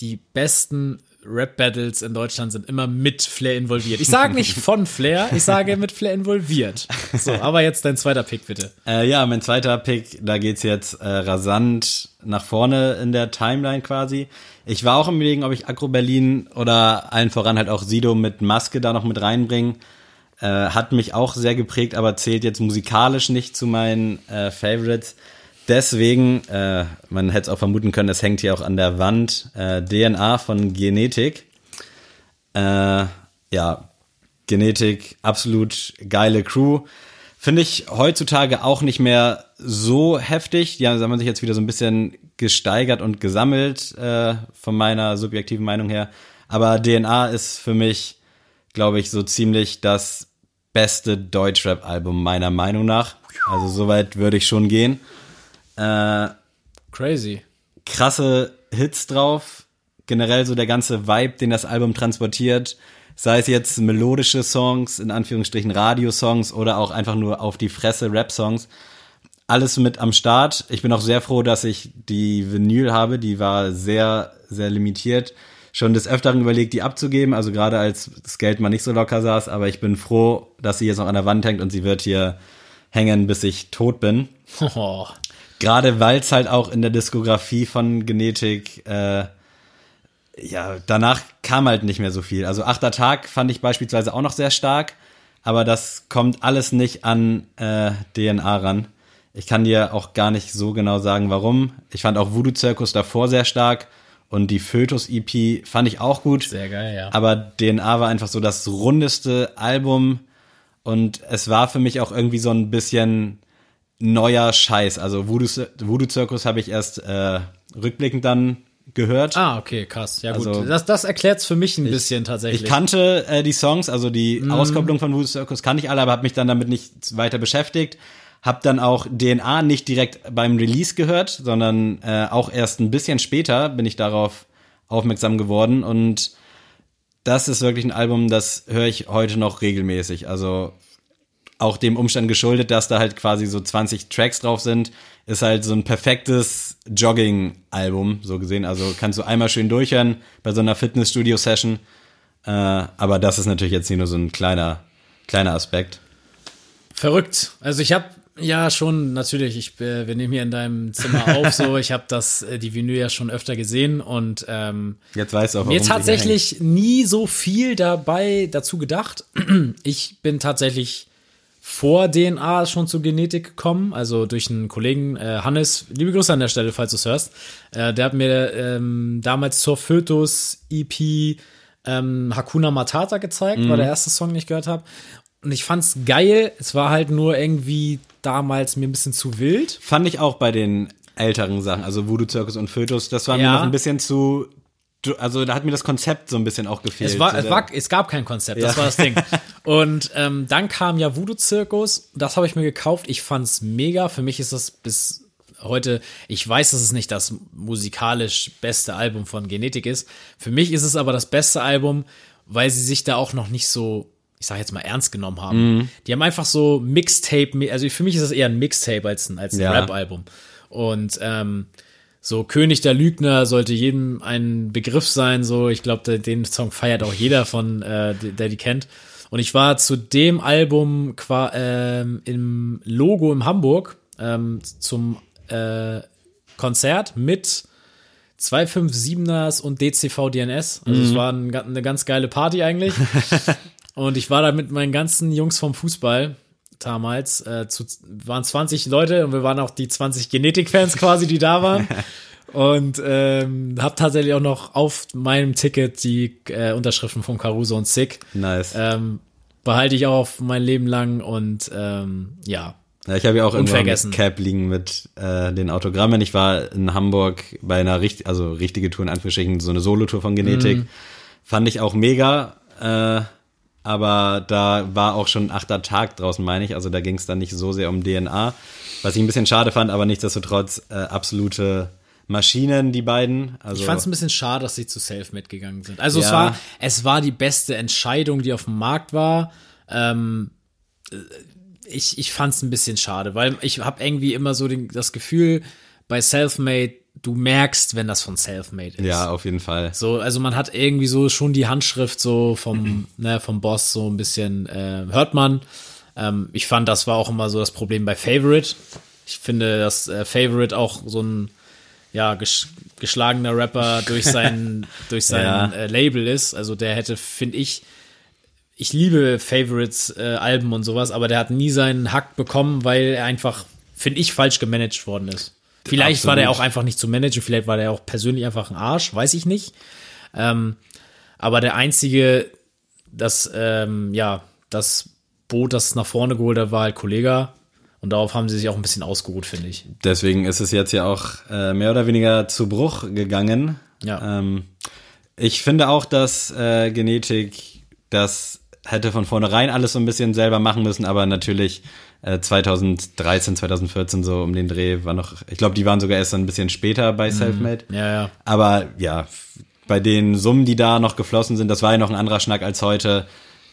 Speaker 1: Die besten Rap-Battles in Deutschland sind immer mit Flair involviert. Ich sage nicht von Flair, ich sage mit Flair involviert. So, aber jetzt dein zweiter Pick bitte.
Speaker 2: Äh, ja, mein zweiter Pick, da geht's jetzt äh, rasant nach vorne in der Timeline quasi. Ich war auch im Überlegen, ob ich Agro Berlin oder allen voran halt auch Sido mit Maske da noch mit reinbringen. Äh, hat mich auch sehr geprägt, aber zählt jetzt musikalisch nicht zu meinen äh, Favorites. Deswegen, äh, man hätte es auch vermuten können, es hängt hier auch an der Wand, äh, DNA von Genetik. Äh, ja, Genetik, absolut geile Crew. Finde ich heutzutage auch nicht mehr so heftig. Die haben haben sich jetzt wieder so ein bisschen gesteigert und gesammelt, äh, von meiner subjektiven Meinung her. Aber DNA ist für mich, glaube ich, so ziemlich das beste Deutschrap-Album meiner Meinung nach. Also soweit würde ich schon gehen. Äh,
Speaker 1: Crazy.
Speaker 2: krasse Hits drauf. Generell so der ganze Vibe, den das Album transportiert. Sei es jetzt melodische Songs, in Anführungsstrichen Radiosongs oder auch einfach nur auf die Fresse Rap-Songs. Alles mit am Start. Ich bin auch sehr froh, dass ich die Vinyl habe. Die war sehr, sehr limitiert. Schon des Öfteren überlegt, die abzugeben. Also gerade als das Geld mal nicht so locker saß. Aber ich bin froh, dass sie jetzt noch an der Wand hängt und sie wird hier hängen, bis ich tot bin.
Speaker 1: Oh,
Speaker 2: Gerade weil es halt auch in der Diskografie von Genetik, äh, ja, danach kam halt nicht mehr so viel. Also achter Tag fand ich beispielsweise auch noch sehr stark, aber das kommt alles nicht an äh, DNA ran. Ich kann dir auch gar nicht so genau sagen, warum. Ich fand auch Voodoo Circus davor sehr stark und die Fötus EP fand ich auch gut.
Speaker 1: sehr geil, ja.
Speaker 2: Aber DNA war einfach so das rundeste Album und es war für mich auch irgendwie so ein bisschen neuer Scheiß. Also Voodoo, Voodoo Circus habe ich erst äh, rückblickend dann gehört.
Speaker 1: Ah, okay, krass. Ja gut,
Speaker 2: Also-
Speaker 1: das, das erklärt's für mich ein bisschen tatsächlich.
Speaker 2: Ich kannte äh, die Songs, also die
Speaker 1: Mhm.
Speaker 2: Auskopplung von Voodoo Circus kannte ich alle, aber habe mich dann damit nicht weiter beschäftigt. Hab dann auch DNA nicht direkt beim Release gehört, sondern äh, auch erst ein bisschen später bin ich darauf aufmerksam geworden und das ist wirklich ein Album, das höre ich heute noch regelmäßig. Also auch dem Umstand geschuldet, dass da halt quasi so 20 Tracks drauf sind, ist halt so ein perfektes Jogging-Album, so gesehen. Also kannst du einmal schön durchhören bei so einer Fitnessstudio-Session. Äh, aber das ist natürlich jetzt hier nur so ein kleiner, kleiner Aspekt.
Speaker 1: Verrückt. Also ich habe ja schon natürlich, ich, äh, wir nehmen hier in deinem Zimmer auf, so ich habe das äh, die Vinyl ja schon öfter gesehen und ähm,
Speaker 2: Jetzt weißt du auch,
Speaker 1: mir tatsächlich nie so viel dabei dazu gedacht. Ich bin tatsächlich vor DNA schon zur Genetik gekommen, also durch einen Kollegen, äh, Hannes, liebe Grüße an der Stelle, falls du es hörst. Äh, der hat mir ähm, damals zur Fötus EP ähm, Hakuna Matata gezeigt, war der erste Song, den ich gehört habe. Und ich fand's geil. Es war halt nur irgendwie damals mir ein bisschen zu wild.
Speaker 2: Fand ich auch bei den älteren Sachen, also Voodoo Circus und Fötus, das war mir
Speaker 1: Ja.
Speaker 2: noch ein bisschen zu, also da hat mir das Konzept so ein bisschen auch gefehlt.
Speaker 1: Es, war, es, war, es gab kein Konzept, das
Speaker 2: Ja.
Speaker 1: war das Ding. Und ähm, dann kam ja Voodoo Zirkus, das habe ich mir gekauft. Ich fand's mega. Für mich ist das bis heute, ich weiß, dass es nicht das musikalisch beste Album von Genetik ist. Für mich ist es aber das beste Album, weil sie sich da auch noch nicht so, ich sage jetzt mal, ernst genommen haben. Die haben einfach so Mixtape, also für mich ist das eher ein Mixtape als ein, als ein
Speaker 2: Ja.
Speaker 1: Rap-Album. Und ähm, so König der Lügner sollte jedem ein Begriff sein. So, ich glaube, den Song feiert auch jeder von, äh, der, die kennt. Und ich war zu dem Album qua, ähm, im Logo in Hamburg ähm, zum äh, Konzert mit 257ers und DCV DNS. Also es war ein, eine ganz geile Party eigentlich. und ich war da mit meinen ganzen Jungs vom Fußball damals. Äh, zu, waren 20 Leute und wir waren auch die 20 Genetik-Fans quasi, die da waren. Und ähm, habe tatsächlich auch noch auf meinem Ticket die äh, Unterschriften von Caruso und Sick.
Speaker 2: Nice.
Speaker 1: Ähm, behalte ich auch auf mein Leben lang und ähm, ja,
Speaker 2: Ja, ich habe ja auch
Speaker 1: Unvergessen.
Speaker 2: mit Cap liegen mit äh, den Autogrammen. Ich war in Hamburg bei einer richt also richtige Tour in Anführungsstrichen, so eine Solotour von Genetik.
Speaker 1: Mhm.
Speaker 2: Fand ich auch mega. Äh, aber da war auch schon ein achter Tag draußen, meine ich. Also da ging es dann nicht so sehr um DNA. Was ich ein bisschen schade fand, aber nichtsdestotrotz äh, absolute Maschinen, die beiden. Also,
Speaker 1: Ich fand es ein bisschen schade, dass sie zu Self mitgegangen sind. Also es
Speaker 2: Ja.
Speaker 1: war, es war die beste Entscheidung, die auf dem Markt war. Ähm, äh, ich ich fand es ein bisschen schade, weil ich habe irgendwie immer so den, das Gefühl, bei Selfmade, du merkst, wenn das von Selfmade ist.
Speaker 2: ja, auf jeden Fall.
Speaker 1: So, also man hat irgendwie so schon die Handschrift so vom, ne, vom Boss so ein bisschen, äh, hört man. Ähm, ich fand, das war auch immer so das Problem bei Favorite. Ich finde, dass äh, Favorite auch so ein ja, ges geschlagener Rapper durch sein, durch sein
Speaker 2: Ja.
Speaker 1: äh, Label ist. Also der hätte, finde ich, ich liebe Favorites äh, Alben und sowas, aber der hat nie seinen Hack bekommen, weil er einfach, finde ich, falsch gemanagt worden ist. Vielleicht
Speaker 2: Absolut.
Speaker 1: war der auch einfach nicht zu managen, vielleicht war der auch persönlich einfach ein Arsch, weiß ich nicht. Ähm, aber der einzige, das, ähm, ja, das Boot, das es nach vorne geholt hat, war halt Kollega. Und darauf haben sie sich auch ein bisschen ausgeruht, finde ich.
Speaker 2: Deswegen ist es jetzt ja auch äh, mehr oder weniger zu Bruch gegangen.
Speaker 1: Ja.
Speaker 2: Ähm, ich finde auch, dass äh, Genetik das hätte von vornherein alles so ein bisschen selber machen müssen, aber natürlich äh, 2013, 2014 so um den Dreh war noch, ich glaube, die waren sogar erst ein bisschen später bei Selfmade.
Speaker 1: Ja, ja.
Speaker 2: Aber ja, bei den Summen, die da noch geflossen sind, das war ja noch ein anderer Schnack als heute.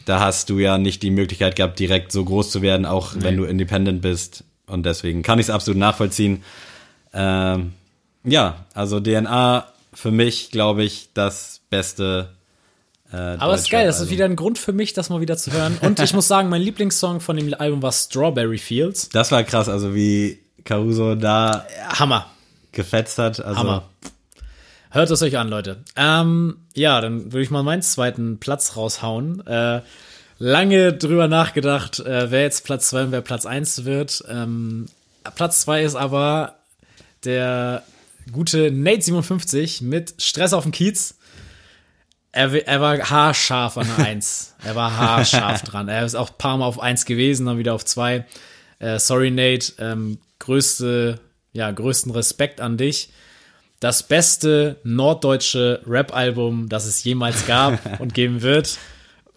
Speaker 2: Da hast du ja nicht die Möglichkeit gehabt, direkt so groß zu werden, auch wenn du independent bist. Und deswegen kann ich es absolut nachvollziehen. Ähm, ja, also DNA für mich, glaube ich, das beste. Äh,
Speaker 1: Aber es ist geil, das ist wieder ein Grund für mich, das mal wieder zu hören. Und ich muss sagen, mein Lieblingssong von dem Album war Strawberry Fields.
Speaker 2: Das war krass, also wie Caruso da
Speaker 1: Hammer.
Speaker 2: gefetzt hat. Also,
Speaker 1: Hammer. Hört es euch an, Leute. Ähm, ja, dann würde ich mal meinen zweiten Platz raushauen. Äh, lange drüber nachgedacht, äh, wer jetzt Platz zwei und wer Platz eins wird. Ähm, Platz zwei ist aber der gute Nate 57 mit Stress auf dem Kiez. Er, er war haarscharf an der Eins. Er war haarscharf dran. Er ist auch ein paar Mal auf Eins gewesen, dann wieder auf zwei. Äh, sorry, Nate. Ähm, größte, ja, größten Respekt an dich. Das beste norddeutsche Rap-Album, das es jemals gab und geben wird.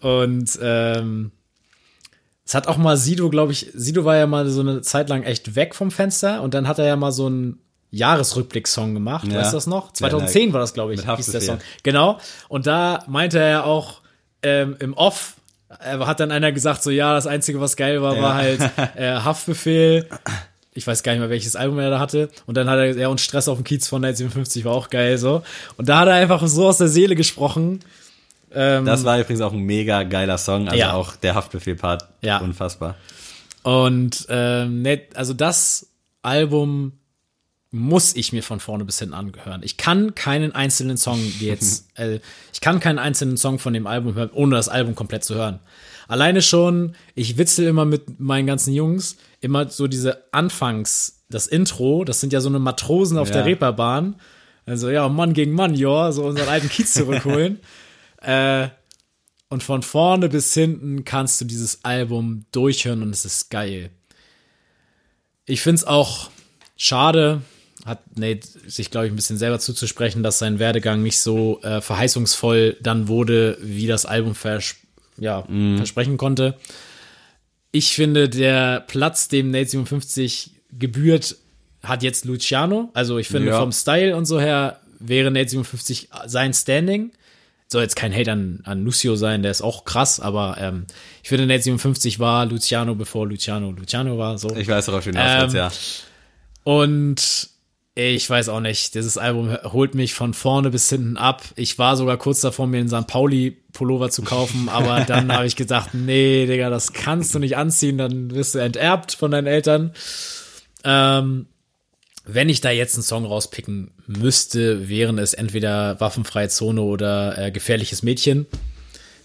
Speaker 1: Und ähm, es hat auch mal Sido, glaube ich, Sido war ja mal so eine Zeit lang echt weg vom Fenster und dann hat er ja mal so einen Jahresrückblick-Song gemacht.
Speaker 2: Ja.
Speaker 1: Weißt du das noch?
Speaker 2: Ja,
Speaker 1: 2010 war das, glaube ich, hieß der. Song. Genau. Und da meinte er ja auch ähm, im Off, äh, hat dann einer gesagt, so ja, das Einzige, was geil war, war halt äh, Haftbefehl. Ich weiß gar nicht mehr, welches Album er da hatte. Und dann hat er, ja, und Stress auf dem Kiez von 1957 war auch geil, so. Und da hat er einfach so aus der Seele gesprochen. Ähm,
Speaker 2: Das war übrigens auch ein mega geiler Song, also
Speaker 1: Ja.
Speaker 2: auch der Haftbefehl-Part.
Speaker 1: Ja.
Speaker 2: Unfassbar.
Speaker 1: Und ähm, ne, also das Album muss ich mir von vorne bis hinten angehören. Ich kann keinen einzelnen Song jetzt, äh, ich kann keinen einzelnen Song von dem Album hören, ohne das Album komplett zu hören. Alleine schon, ich witzel immer mit meinen ganzen Jungs, immer so diese Anfangs, das Intro, das sind ja so eine Matrosen auf
Speaker 2: Ja.
Speaker 1: der Reeperbahn. Also ja, Mann gegen Mann, ja, so unseren alten Kiez zurückholen. äh, und von vorne bis hinten kannst du dieses Album durchhören und es ist geil. Ich find's auch schade, hat Nate sich, glaube ich, ein bisschen selber zuzusprechen, dass sein Werdegang nicht so äh, verheißungsvoll dann wurde, wie das Album vers ja, versprechen konnte. Ich finde, der Platz, dem Nate 57 gebührt, hat jetzt Luciano. Also ich finde,
Speaker 2: Ja.
Speaker 1: vom Style und so her wäre Nate 57 sein Standing. Soll jetzt kein Hate an, an Lucio sein, der ist auch krass, aber ähm, ich finde, Nate 57 war Luciano, bevor Luciano Luciano war. So.
Speaker 2: Ich weiß, worauf du hinaus
Speaker 1: Ähm,
Speaker 2: ja.
Speaker 1: Und ich weiß auch nicht, dieses Album holt mich von vorne bis hinten ab. Ich war sogar kurz davor, mir einen St. Pauli Pullover zu kaufen, aber dann habe ich gedacht, nee, Digga, das kannst du nicht anziehen, dann wirst du enterbt von deinen Eltern. Ähm, wenn ich da jetzt einen Song rauspicken müsste, wären es entweder Waffenfreie Zone oder äh, Gefährliches Mädchen.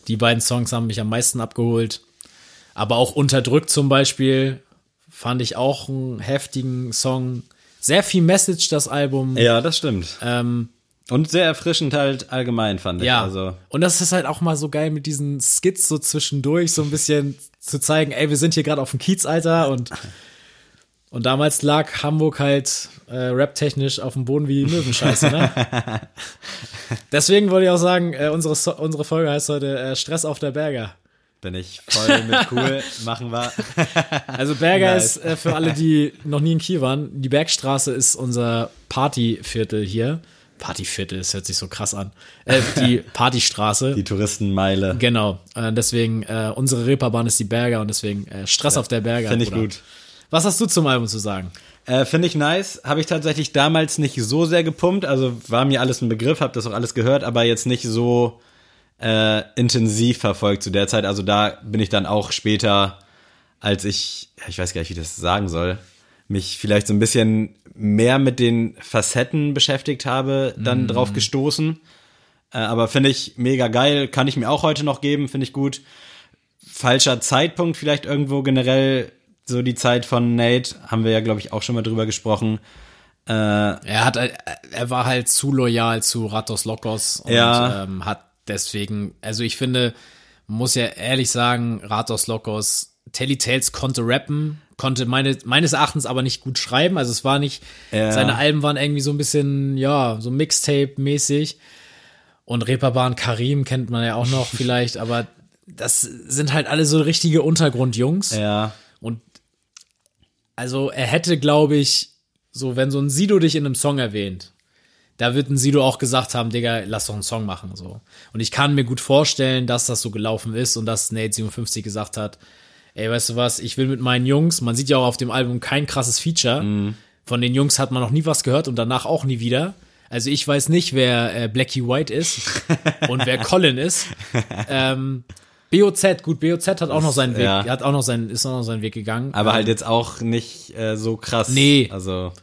Speaker 1: Die beiden Songs haben mich am meisten abgeholt. Aber auch Unterdrückt zum Beispiel fand ich auch einen heftigen Song. Sehr viel Message, das Album.
Speaker 2: Ja, das stimmt.
Speaker 1: Ähm,
Speaker 2: Und sehr erfrischend halt allgemein, fand ich.
Speaker 1: ja.
Speaker 2: Also,
Speaker 1: Und das ist halt auch mal so geil mit diesen Skits so zwischendurch, so ein bisschen zu zeigen, ey, wir sind hier gerade auf dem Kiez, Alter, und Und damals lag Hamburg halt äh, rap-technisch auf dem Boden wie Möwenscheiße, ne? Deswegen wollte ich auch sagen, äh, unsere, unsere Folge heißt heute äh, Stress auf der Berger.
Speaker 2: Bin ich voll mit cool, machen wir.
Speaker 1: Also Berger
Speaker 2: Nice.
Speaker 1: ist äh, für alle, die noch nie in Kiel waren, die Bergstraße ist unser Partyviertel hier. Partyviertel, das hört sich so krass an. Äh, die Partystraße.
Speaker 2: Die Touristenmeile.
Speaker 1: Genau. Äh, deswegen, äh, unsere Reeperbahn ist die Berger und deswegen äh, Stress auf der Berger.
Speaker 2: Finde ich
Speaker 1: Bruder.
Speaker 2: gut.
Speaker 1: Was hast du zum Album zu sagen?
Speaker 2: Äh, Finde ich nice. Habe ich tatsächlich damals nicht so sehr gepumpt. Also war mir alles ein Begriff, habe das auch alles gehört, aber jetzt nicht so äh, intensiv verfolgt zu der Zeit. Also da bin ich dann auch später, als ich, ich weiß gar nicht, wie ich das sagen soll, mich vielleicht so ein bisschen mehr mit den Facetten beschäftigt habe, dann drauf gestoßen. Äh, aber finde ich mega geil, kann ich mir auch heute noch geben, finde ich gut. Falscher Zeitpunkt vielleicht irgendwo generell, so die Zeit von Nate, haben wir ja, glaube ich, auch schon mal drüber gesprochen. Äh,
Speaker 1: Er hat, er war halt zu loyal zu Ratos Lokos und
Speaker 2: Ja.
Speaker 1: ähm, hat deswegen, also ich finde, muss ja ehrlich sagen, Ratos Lokos, Telly Tales konnte rappen, konnte meine, meines Erachtens aber nicht gut schreiben. Also es war nicht,
Speaker 2: Ja.
Speaker 1: seine Alben waren irgendwie so ein bisschen, ja, so Mixtape-mäßig. Und Reeperbahn Karim kennt man ja auch noch vielleicht, aber das sind halt alle so richtige Untergrundjungs.
Speaker 2: ja,
Speaker 1: Und also er hätte, glaube ich, so, wenn so ein Sido dich in einem Song erwähnt, da wird ein Sido auch gesagt haben, Digga, lass doch einen Song machen, so. Und ich kann mir gut vorstellen, dass das so gelaufen ist und dass Nate 57 gesagt hat, ey, weißt du was, ich will mit meinen Jungs, man sieht ja auch auf dem Album kein krasses Feature, von den Jungs hat man noch nie was gehört und danach auch nie wieder. Also ich weiß nicht, wer äh, Blackie White ist und wer Colin ist. Ähm, BOZ, gut, BOZ hat auch noch seinen Weg,
Speaker 2: ja.
Speaker 1: hat auch noch seinen, ist auch noch seinen Weg gegangen.
Speaker 2: aber
Speaker 1: Ähm,
Speaker 2: halt jetzt auch nicht äh, so krass.
Speaker 1: Nee.
Speaker 2: Also,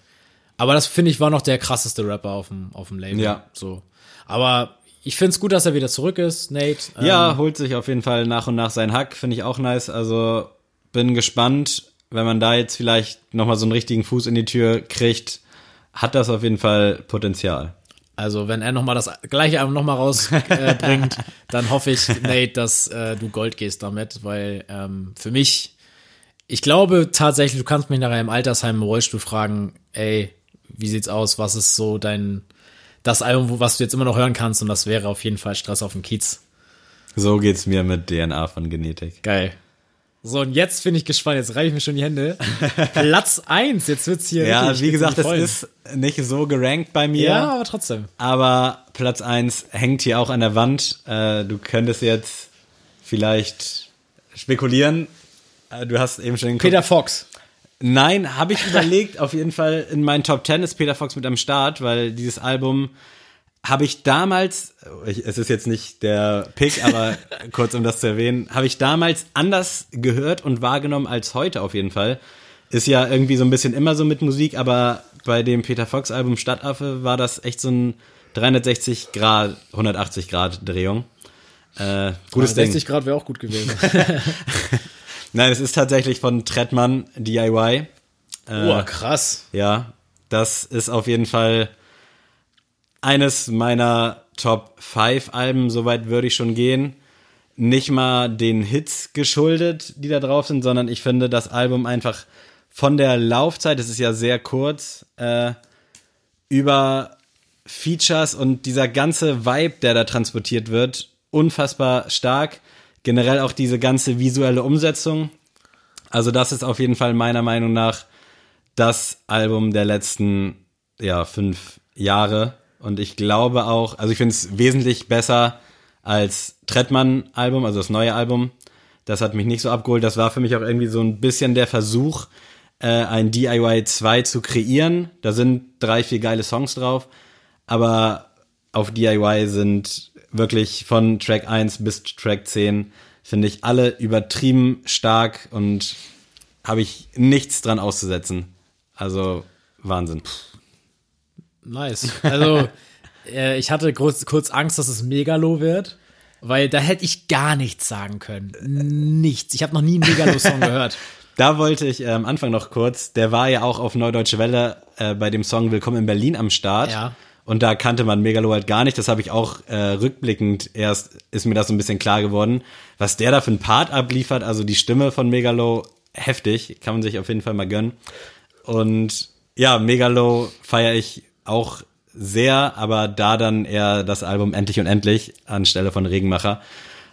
Speaker 1: Aber das finde ich war noch der krasseste Rapper auf dem, auf dem Label.
Speaker 2: Ja.
Speaker 1: So. Aber ich finde es gut, dass er wieder zurück ist, Nate. Ähm,
Speaker 2: ja, holt sich auf jeden Fall nach und nach seinen Hack, finde ich auch nice. Also, bin gespannt, wenn man da jetzt vielleicht nochmal so einen richtigen Fuß in die Tür kriegt, hat das auf jeden Fall Potenzial.
Speaker 1: Also wenn er noch mal das gleiche Album noch mal rausbringt, äh, dann hoffe ich, Nate, dass äh, du Gold gehst damit, weil ähm, für mich, ich glaube tatsächlich, du kannst mich nachher im Altersheim im Rollstuhl fragen, ey, wie sieht's aus? Was ist so dein das Album, was du jetzt immer noch hören kannst? Und das wäre auf jeden Fall Stress auf dem Kiez.
Speaker 2: So geht's mir mit DNA von Genetik.
Speaker 1: Geil. So, und jetzt bin ich gespannt. Jetzt reibe ich mir schon die Hände. Platz eins. Jetzt wird's hier.
Speaker 2: Ja, wie gesagt, das ist nicht so gerankt bei mir.
Speaker 1: Ja, aber trotzdem.
Speaker 2: Aber Platz eins hängt hier auch an der Wand. Äh, du könntest jetzt vielleicht spekulieren. Äh, du hast eben schon den
Speaker 1: Peter Fox.
Speaker 2: Nein, habe ich überlegt. Auf jeden Fall in meinen Top 10 ist Peter Fox mit am Start, weil dieses Album habe ich damals, es ist jetzt nicht der Pick, aber kurz um das zu erwähnen, habe ich damals anders gehört und wahrgenommen als heute auf jeden Fall. Ist ja irgendwie so ein bisschen immer so mit Musik, aber bei dem Peter Fox Album Stadtaffe war das echt so ein 360 Grad, 180 Grad Drehung. Äh, gutes Ding.
Speaker 1: 60 Grad wäre auch gut gewesen.
Speaker 2: Nein, es ist tatsächlich von Trettmann DIY.
Speaker 1: Boah, krass.
Speaker 2: Ja, das ist auf jeden Fall eines meiner Top 5 Alben, soweit würde ich schon gehen. Nicht mal den Hits geschuldet, die da drauf sind, sondern ich finde das Album einfach von der Laufzeit, es ist ja sehr kurz, äh, über Features und dieser ganze Vibe, der da transportiert wird, unfassbar stark. Generell auch diese ganze visuelle Umsetzung. Also das ist auf jeden Fall meiner Meinung nach das Album der letzten ja, fünf Jahre. Und ich glaube auch, also ich finde es wesentlich besser als Trettmann-Album, also das neue Album. Das hat mich nicht so abgeholt. Das war für mich auch irgendwie so ein bisschen der Versuch, äh, ein DIY 2 zu kreieren. Da sind drei, vier geile Songs drauf. Aber auf DIY sind wirklich von Track 1 bis Track 10, finde ich, alle übertrieben stark und habe ich nichts dran auszusetzen. Also Wahnsinn.
Speaker 1: Nice. Also, äh, ich hatte kurz, kurz Angst, dass es Megalo wird, weil da hätte ich gar nichts sagen können. Nichts. Ich habe noch nie einen Megalo-Song gehört.
Speaker 2: Da wollte ich äh, am Anfang noch kurz, der war ja auch auf Neudeutsche Welle äh, bei dem Song Willkommen in Berlin am Start.
Speaker 1: Ja.
Speaker 2: Und da kannte man Megalo halt gar nicht. Das habe ich auch äh, rückblickend erst, ist mir das so ein bisschen klar geworden. Was der da für ein Part abliefert, also die Stimme von Megalo, heftig, kann man sich auf jeden Fall mal gönnen. und ja, Megalo feiere ich auch sehr, aber da dann eher das Album Endlich und Endlich anstelle von Regenmacher.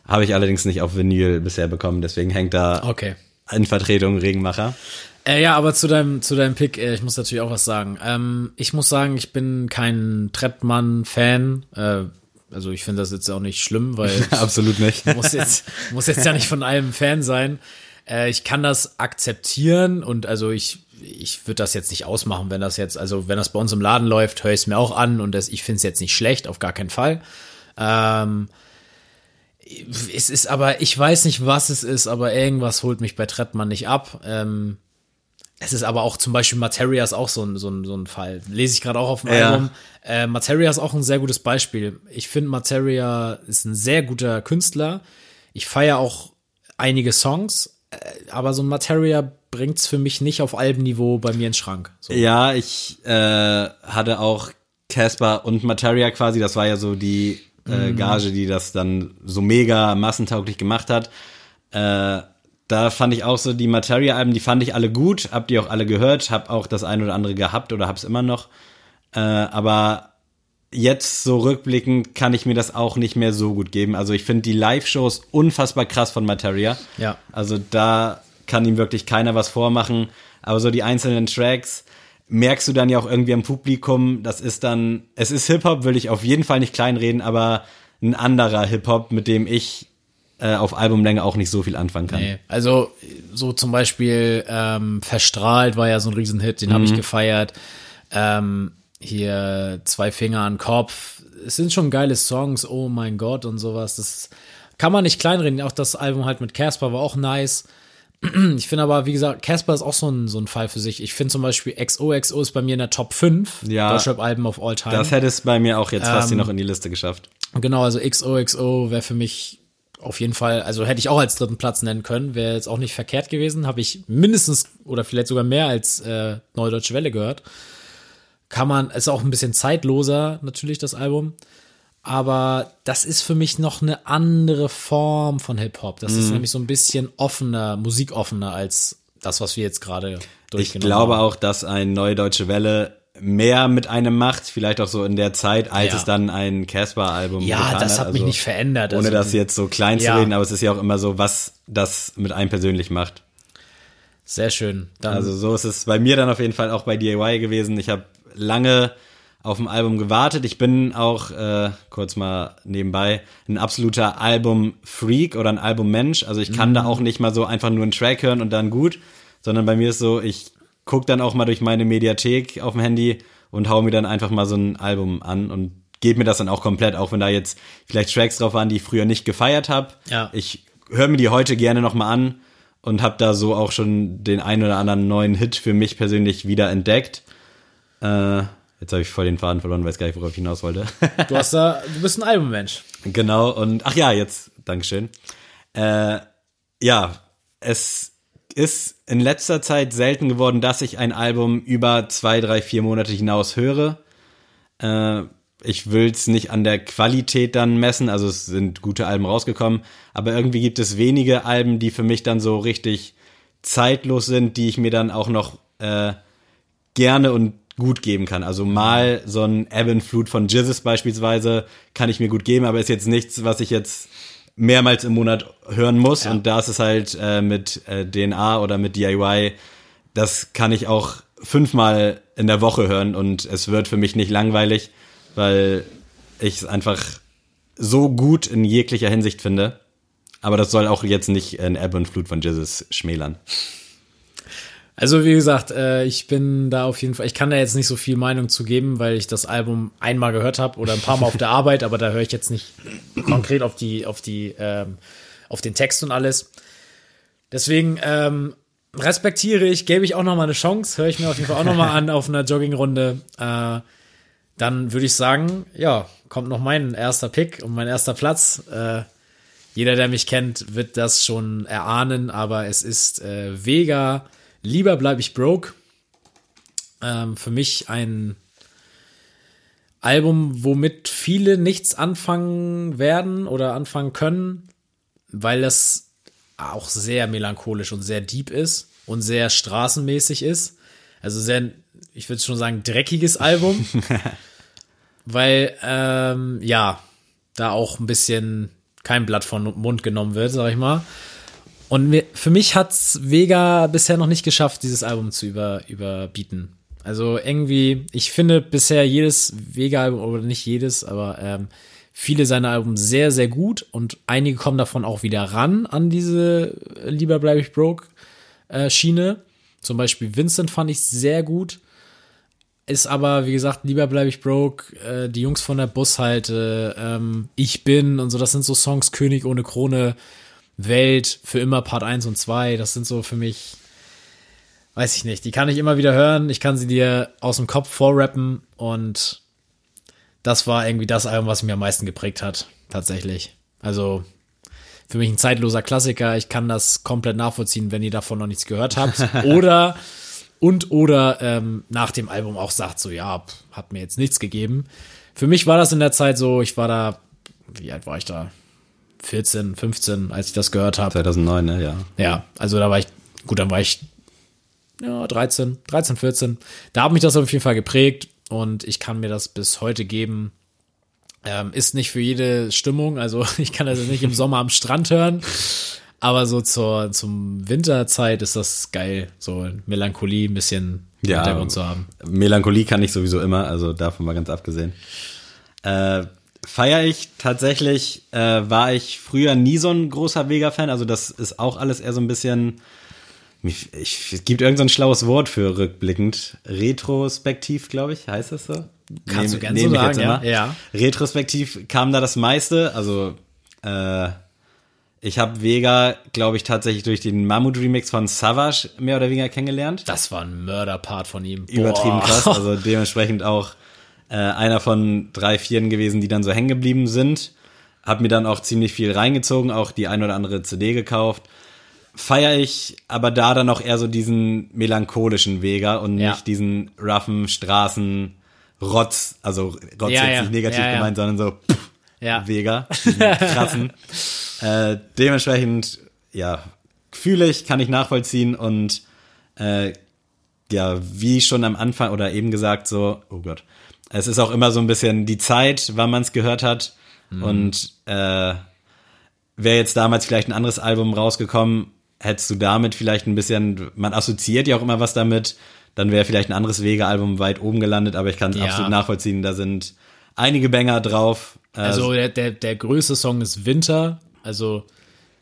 Speaker 2: Habe ich allerdings nicht auf Vinyl bisher bekommen, deswegen hängt da
Speaker 1: Okay.
Speaker 2: in Vertretung Regenmacher.
Speaker 1: Äh, ja, aber zu deinem, zu deinem Pick, äh, ich muss natürlich auch was sagen. Ähm, ich muss sagen, ich bin kein Trettmann-Fan. Äh, also ich finde das jetzt auch nicht schlimm, weil
Speaker 2: Absolut nicht.
Speaker 1: muss jetzt, muss jetzt ja nicht von allem Fan sein. Äh, ich kann das akzeptieren und also ich, ich würde das jetzt nicht ausmachen, wenn das jetzt, also wenn das bei uns im Laden läuft, höre ich es mir auch an und das, ich finde es jetzt nicht schlecht, auf gar keinen Fall. Ähm, es ist aber, ich weiß nicht, was es ist, aber irgendwas holt mich bei Trettmann nicht ab. Ähm, es ist aber auch zum Beispiel Materia ist auch so ein, so ein, so ein Fall. Lese ich gerade auch auf dem
Speaker 2: Ja.
Speaker 1: Album. Äh, Materia ist auch ein sehr gutes Beispiel. Ich finde, Materia ist ein sehr guter Künstler. Ich feiere auch einige Songs, äh, aber so ein Materia bringt's für mich nicht auf Albenniveau bei mir in den Schrank. So.
Speaker 2: Ja, ich äh, hatte auch Casper und Materia quasi, das war ja so die äh, Gage, die das dann so mega massentauglich gemacht hat. Äh, da fand ich auch so die Materia-Alben, die fand ich alle gut, hab die auch alle gehört, hab auch das ein oder andere gehabt oder hab's immer noch. Äh, aber jetzt so rückblickend kann ich mir das auch nicht mehr so gut geben. Also ich finde die Live-Shows unfassbar krass von Materia.
Speaker 1: Ja.
Speaker 2: Also da kann ihm wirklich keiner was vormachen. Aber so die einzelnen Tracks merkst du dann ja auch irgendwie am Publikum, das ist dann, es ist Hip-Hop, will ich auf jeden Fall nicht kleinreden, aber ein anderer Hip-Hop, mit dem ich äh, auf Albumlänge auch nicht so viel anfangen kann.
Speaker 1: Nee, also so zum Beispiel ähm, Verstrahlt war ja so ein Riesenhit, den habe ich gefeiert. Ähm, hier Zwei Finger an Kopf. Es sind schon geile Songs, oh mein Gott und sowas. Das kann man nicht kleinreden. Auch das Album halt mit Casper war auch nice. Ich finde aber, wie gesagt, Casper ist auch so ein, so ein Fall für sich. Ich finde zum Beispiel XOXO ist bei mir in der Top 5
Speaker 2: Ja.
Speaker 1: Deutschrap-Alben of all time.
Speaker 2: Das hätte es bei mir auch jetzt fast hier
Speaker 1: Ähm,
Speaker 2: noch in die Liste geschafft.
Speaker 1: Genau, also XOXO wäre für mich auf jeden Fall, also hätte ich auch als dritten Platz nennen können, wäre jetzt auch nicht verkehrt gewesen. Habe ich mindestens oder vielleicht sogar mehr als äh, Neue Deutsche Welle gehört. Kann man, ist auch ein bisschen zeitloser natürlich das Album. Aber das ist für mich noch eine andere Form von Hip-Hop. Das
Speaker 2: Mhm.
Speaker 1: ist nämlich so ein bisschen offener, musikoffener als das, was wir jetzt gerade
Speaker 2: Ich
Speaker 1: durchgenommen
Speaker 2: glaube
Speaker 1: haben.
Speaker 2: auch, dass ein Neue Deutsche Welle mehr mit einem macht, vielleicht auch so in der Zeit, als
Speaker 1: Ja.
Speaker 2: es dann ein Casper-Album
Speaker 1: Ja,
Speaker 2: getan
Speaker 1: das hat mich
Speaker 2: Also,
Speaker 1: nicht verändert.
Speaker 2: Ohne
Speaker 1: Also,
Speaker 2: das jetzt so klein
Speaker 1: Ja.
Speaker 2: zu reden, aber es ist ja auch immer so, was das mit einem persönlich macht.
Speaker 1: Sehr schön. Dann,
Speaker 2: Also so ist es bei mir dann auf jeden Fall auch bei DIY gewesen. Ich habe lange auf dem Album gewartet. Ich bin auch, äh, kurz mal nebenbei, ein absoluter Album-Freak oder ein Album-Mensch. Also ich kann da auch nicht mal so einfach nur einen Track hören und dann gut, sondern bei mir ist so, ich guck dann auch mal durch meine Mediathek auf dem Handy und hau mir dann einfach mal so ein Album an und gebe mir das dann auch komplett, auch wenn da jetzt vielleicht Tracks drauf waren, die ich früher nicht gefeiert habe.
Speaker 1: Ja.
Speaker 2: Ich höre mir die heute gerne noch mal an und habe da so auch schon den einen oder anderen neuen Hit für mich persönlich wieder entdeckt. Äh, jetzt habe ich voll den Faden verloren, weiß gar nicht, worauf ich hinaus wollte.
Speaker 1: du hast da, du bist ein Albummensch.
Speaker 2: genau, und ach ja, jetzt, Dankeschön. Äh, ja, es ist in letzter Zeit selten geworden, dass ich ein Album über zwei, drei, vier Monate hinaus höre. Äh, ich will es nicht an der Qualität dann messen, also es sind gute Alben rausgekommen, aber irgendwie gibt es wenige Alben, die für mich dann so richtig zeitlos sind, die ich mir dann auch noch äh, gerne und gut geben kann. Also mal so ein Ebb and Flut von Jizzes beispielsweise kann ich mir gut geben, aber ist jetzt nichts, was ich jetzt mehrmals im Monat hören muss. Und da ist es halt äh, mit äh, DNA oder mit DIY, das kann ich auch fünfmal in der Woche hören und es wird für mich nicht langweilig, weil ich es einfach so gut in jeglicher Hinsicht finde. Aber das soll auch jetzt nicht ein Ebb und Flut von Jizzes schmälern.
Speaker 1: Also wie gesagt, äh, ich bin da auf jeden Fall, ich kann da jetzt nicht so viel Meinung zu geben, weil ich das Album einmal gehört habe oder ein paar Mal auf der Arbeit, aber da höre ich jetzt nicht konkret auf die, auf die, ähm, auf den Text und alles. Deswegen ähm, respektiere ich, gebe ich auch noch mal eine Chance, höre ich mir auf jeden Fall auch noch mal an auf einer Joggingrunde. Äh, dann würde ich sagen, ja, kommt noch mein erster Pick und mein erster Platz. Äh, jeder, der mich kennt, wird das schon erahnen, aber es ist äh, Vega. Lieber bleibe ich broke. Ähm, für mich ein Album, womit viele nichts anfangen werden oder anfangen können, weil das auch sehr melancholisch und sehr deep ist und sehr straßenmäßig ist. Also sehr, ich würde schon sagen, dreckiges Album. weil, ähm, ja, da auch ein bisschen kein Blatt von Mund genommen wird, sag ich mal. Und für mich hat's Vega bisher noch nicht geschafft, dieses Album zu über, überbieten. Also irgendwie, ich finde bisher jedes Vega-Album, oder nicht jedes, aber ähm, viele seiner Alben sehr, sehr gut und einige kommen davon auch wieder ran an diese äh, Lieber bleibe ich broke äh, Schiene. Zum Beispiel Vincent fand ich sehr gut. Ist aber, wie gesagt, lieber bleibe ich broke, äh, die Jungs von der Bushalte, ähm, Ich bin und so, das sind so Songs, König ohne Krone, Welt, für immer Part 1 und 2, das sind so für mich, weiß ich nicht, die kann ich immer wieder hören, ich kann sie dir aus dem Kopf vorrappen und das war irgendwie das Album, was mich am meisten geprägt hat, tatsächlich. Also, für mich ein zeitloser Klassiker, ich kann das komplett nachvollziehen, wenn ihr davon noch nichts gehört habt. Oder und oder ähm, nach dem Album auch sagt, so ja, pff, hat mir jetzt nichts gegeben. Für mich war das in der Zeit so, ich war da, wie alt war ich da? 14, 15, als ich das gehört habe.
Speaker 2: 2009, ne, ja.
Speaker 1: Ja, also da war ich, gut, dann war ich ja, 13, 13, 14. Da hat mich das auf jeden Fall geprägt und ich kann mir das bis heute geben. Ähm, ist nicht für jede Stimmung, also ich kann das nicht im Sommer am Strand hören, aber so zur zum Winterzeit ist das geil, so Melancholie ein bisschen
Speaker 2: Ja,
Speaker 1: Hintergrund zu haben.
Speaker 2: Melancholie kann ich sowieso immer, also davon mal ganz abgesehen. Äh, feier ich tatsächlich, äh, war ich früher nie so ein großer Vega-Fan, also das ist auch alles eher so ein bisschen, ich, ich, es gibt irgendein so ein schlaues Wort für rückblickend, retrospektiv, glaube ich, heißt das so?
Speaker 1: Kannst du
Speaker 2: Nehm-
Speaker 1: gern
Speaker 2: nehm
Speaker 1: so sagen, ja. Ja.
Speaker 2: Retrospektiv kam da das meiste, also äh, ich habe Vega, glaube ich, tatsächlich durch den Mammut-Remix von Savage mehr oder weniger kennengelernt
Speaker 1: Das war ein Mörderpart von ihm.
Speaker 2: übertrieben
Speaker 1: Boah.
Speaker 2: krass. Also dementsprechend auch äh, einer von drei, vieren gewesen, die dann so hängen geblieben sind. Hab mir dann auch ziemlich viel reingezogen, auch die ein oder andere CD gekauft. Feier ich aber da dann auch eher so diesen melancholischen Vega und
Speaker 1: Ja.
Speaker 2: nicht diesen roughen Straßen Rotz, also Rotz
Speaker 1: Ja,
Speaker 2: jetzt
Speaker 1: ja.
Speaker 2: nicht negativ gemeint, sondern so pff. Vega, krassen. äh, dementsprechend, ja, fühle ich, kann ich nachvollziehen und äh, ja, wie schon am Anfang oder eben gesagt, so, oh Gott, es ist auch immer so ein bisschen die Zeit, wann man es gehört hat. Und äh, wäre jetzt damals vielleicht ein anderes Album rausgekommen, hättest du damit vielleicht ein bisschen, man assoziiert ja auch immer was damit, dann wäre vielleicht ein anderes Wege-Album weit oben gelandet, aber ich kann es
Speaker 1: Ja.
Speaker 2: absolut nachvollziehen, da sind einige Banger drauf. Äh,
Speaker 1: Also der, der, der größte Song ist Winter. Also